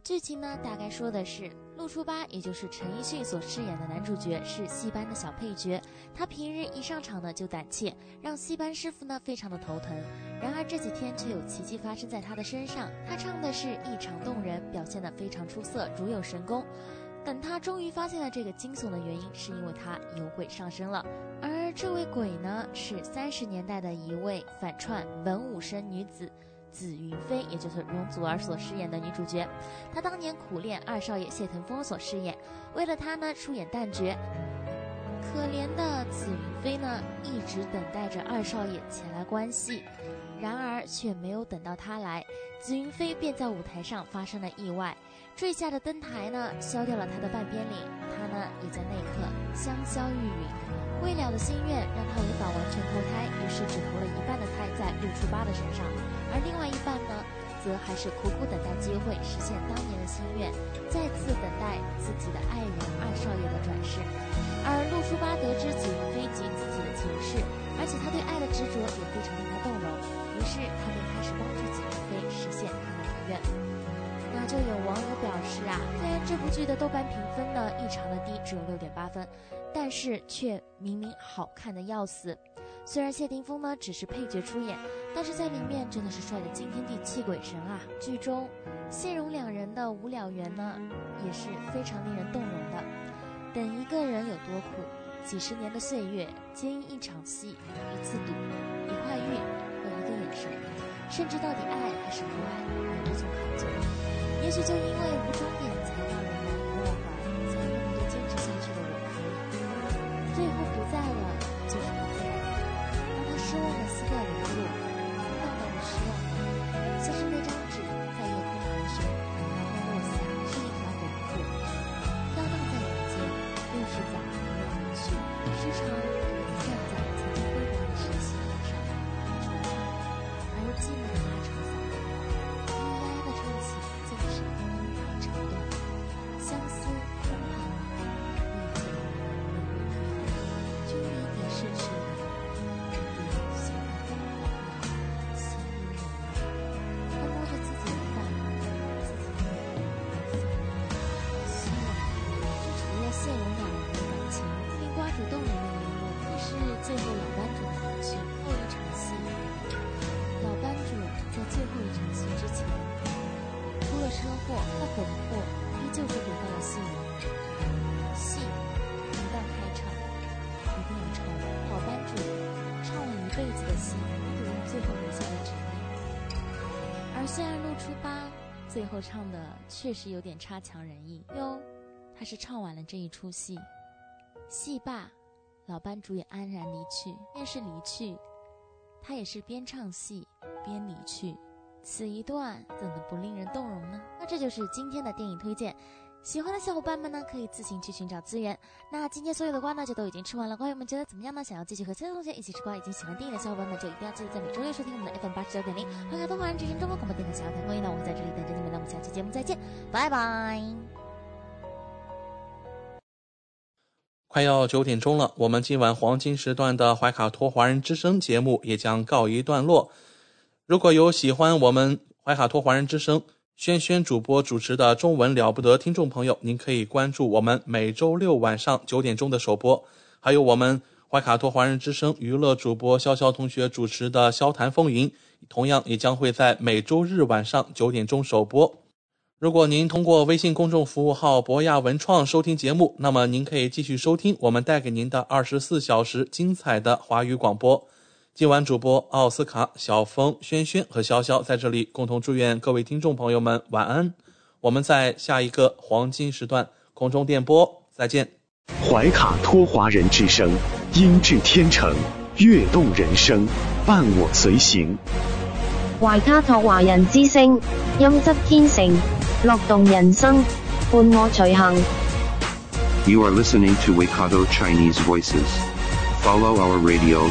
剧情呢，大概说的是陆初八，也就是陈奕迅所饰演的男主角，是戏班的小配角。他平日一上场呢就胆怯，让戏班师傅呢非常的头疼。然而这几天却有奇迹发生在他的身上，他唱的是异常动人，表现的非常出色，如有神功。等他终于发现了这个惊悚的原因，是因为他有鬼上身了。而这位鬼呢，是三十年代的一位反串文武生女子。紫云飞，也就是容祖儿所饰演的女主角。她当年苦恋二少爷谢霆锋所饰演，为了他呢出演旦角。可怜的紫云飞呢，一直等待着二少爷前来关系，然而却没有等到他来，紫云飞便在舞台上发生了意外，坠下的灯台呢削掉了他的半边脸，他呢也在那一刻香消玉殒。未了的心愿让他无法完全投胎，于是只投了一半的胎在陆初八的身上，而另外一半呢，则还是苦苦等待机会实现当年的心愿，再次等待自己的爱人二少爷的转世。而陆初八得知紫云飞及自己的前世，而且他对爱的执着也非常令他动容，于是他便开始帮助紫云飞实现他的遗愿。就有网友表示啊，虽然这部剧的豆瓣评分呢异常的低，只有六点八分，但是却明明好看的要死。虽然谢霆锋呢只是配角出演，但是在里面真的是帅的惊天地泣鬼神啊！剧中谢荣两人的无了缘呢，也是非常令人动容的。等一个人有多苦，几十年的岁月，皆因一场戏、一次赌、一块玉和一个眼神，甚至到底爱还是不爱，也无从考究。也许就因为无中点，才最后唱的确实有点差强人意哟，他是唱完了这一出戏，戏罢，老班主也安然离去。便是离去，他也是边唱戏边离去，此一段怎能不令人动容呢？那这就是今天的电影推荐。喜欢的小伙伴们呢，可以自行去寻找资源。那今天所有的瓜呢，就都已经吃完了。瓜友们觉得怎么样呢？想要继续和其他同学一起吃瓜，已经喜欢电影的小伙伴们，就一定要记得在每周六收听我们的 FM 八十九点零怀卡多华人之声中国广播电台小台公益呢，我会在这里等着你们。那我们下期节目再见，拜拜。快要九点钟了，我们今晚黄金时段的怀卡托华人之声节目也将告一段落。如果有喜欢我们怀卡托华人之声轩轩主播主持的中文了不得听众朋友，您可以关注我们每周六晚上九点钟的首播，还有我们怀卡托华人之声娱乐主播潇潇同学主持的《潇谈风云》，同样也将会在每周日晚上九点钟首播。如果您通过微信公众服务号博亚文创收听节目，那么您可以继续收听我们带给您的二十四小时精彩的华语广播。今晚主播奥斯卡、小峰、轩轩和潇潇在这里共同祝愿各位听众朋友们晚安。我们在下一个黄金时段空中电波再见。怀卡托华人之声，音质天成，悦动人生，伴我随行。怀卡托华人之声，音质天成，乐动人生，伴我随行。You are listening to Waikato Chinese Voices. Follow our radio,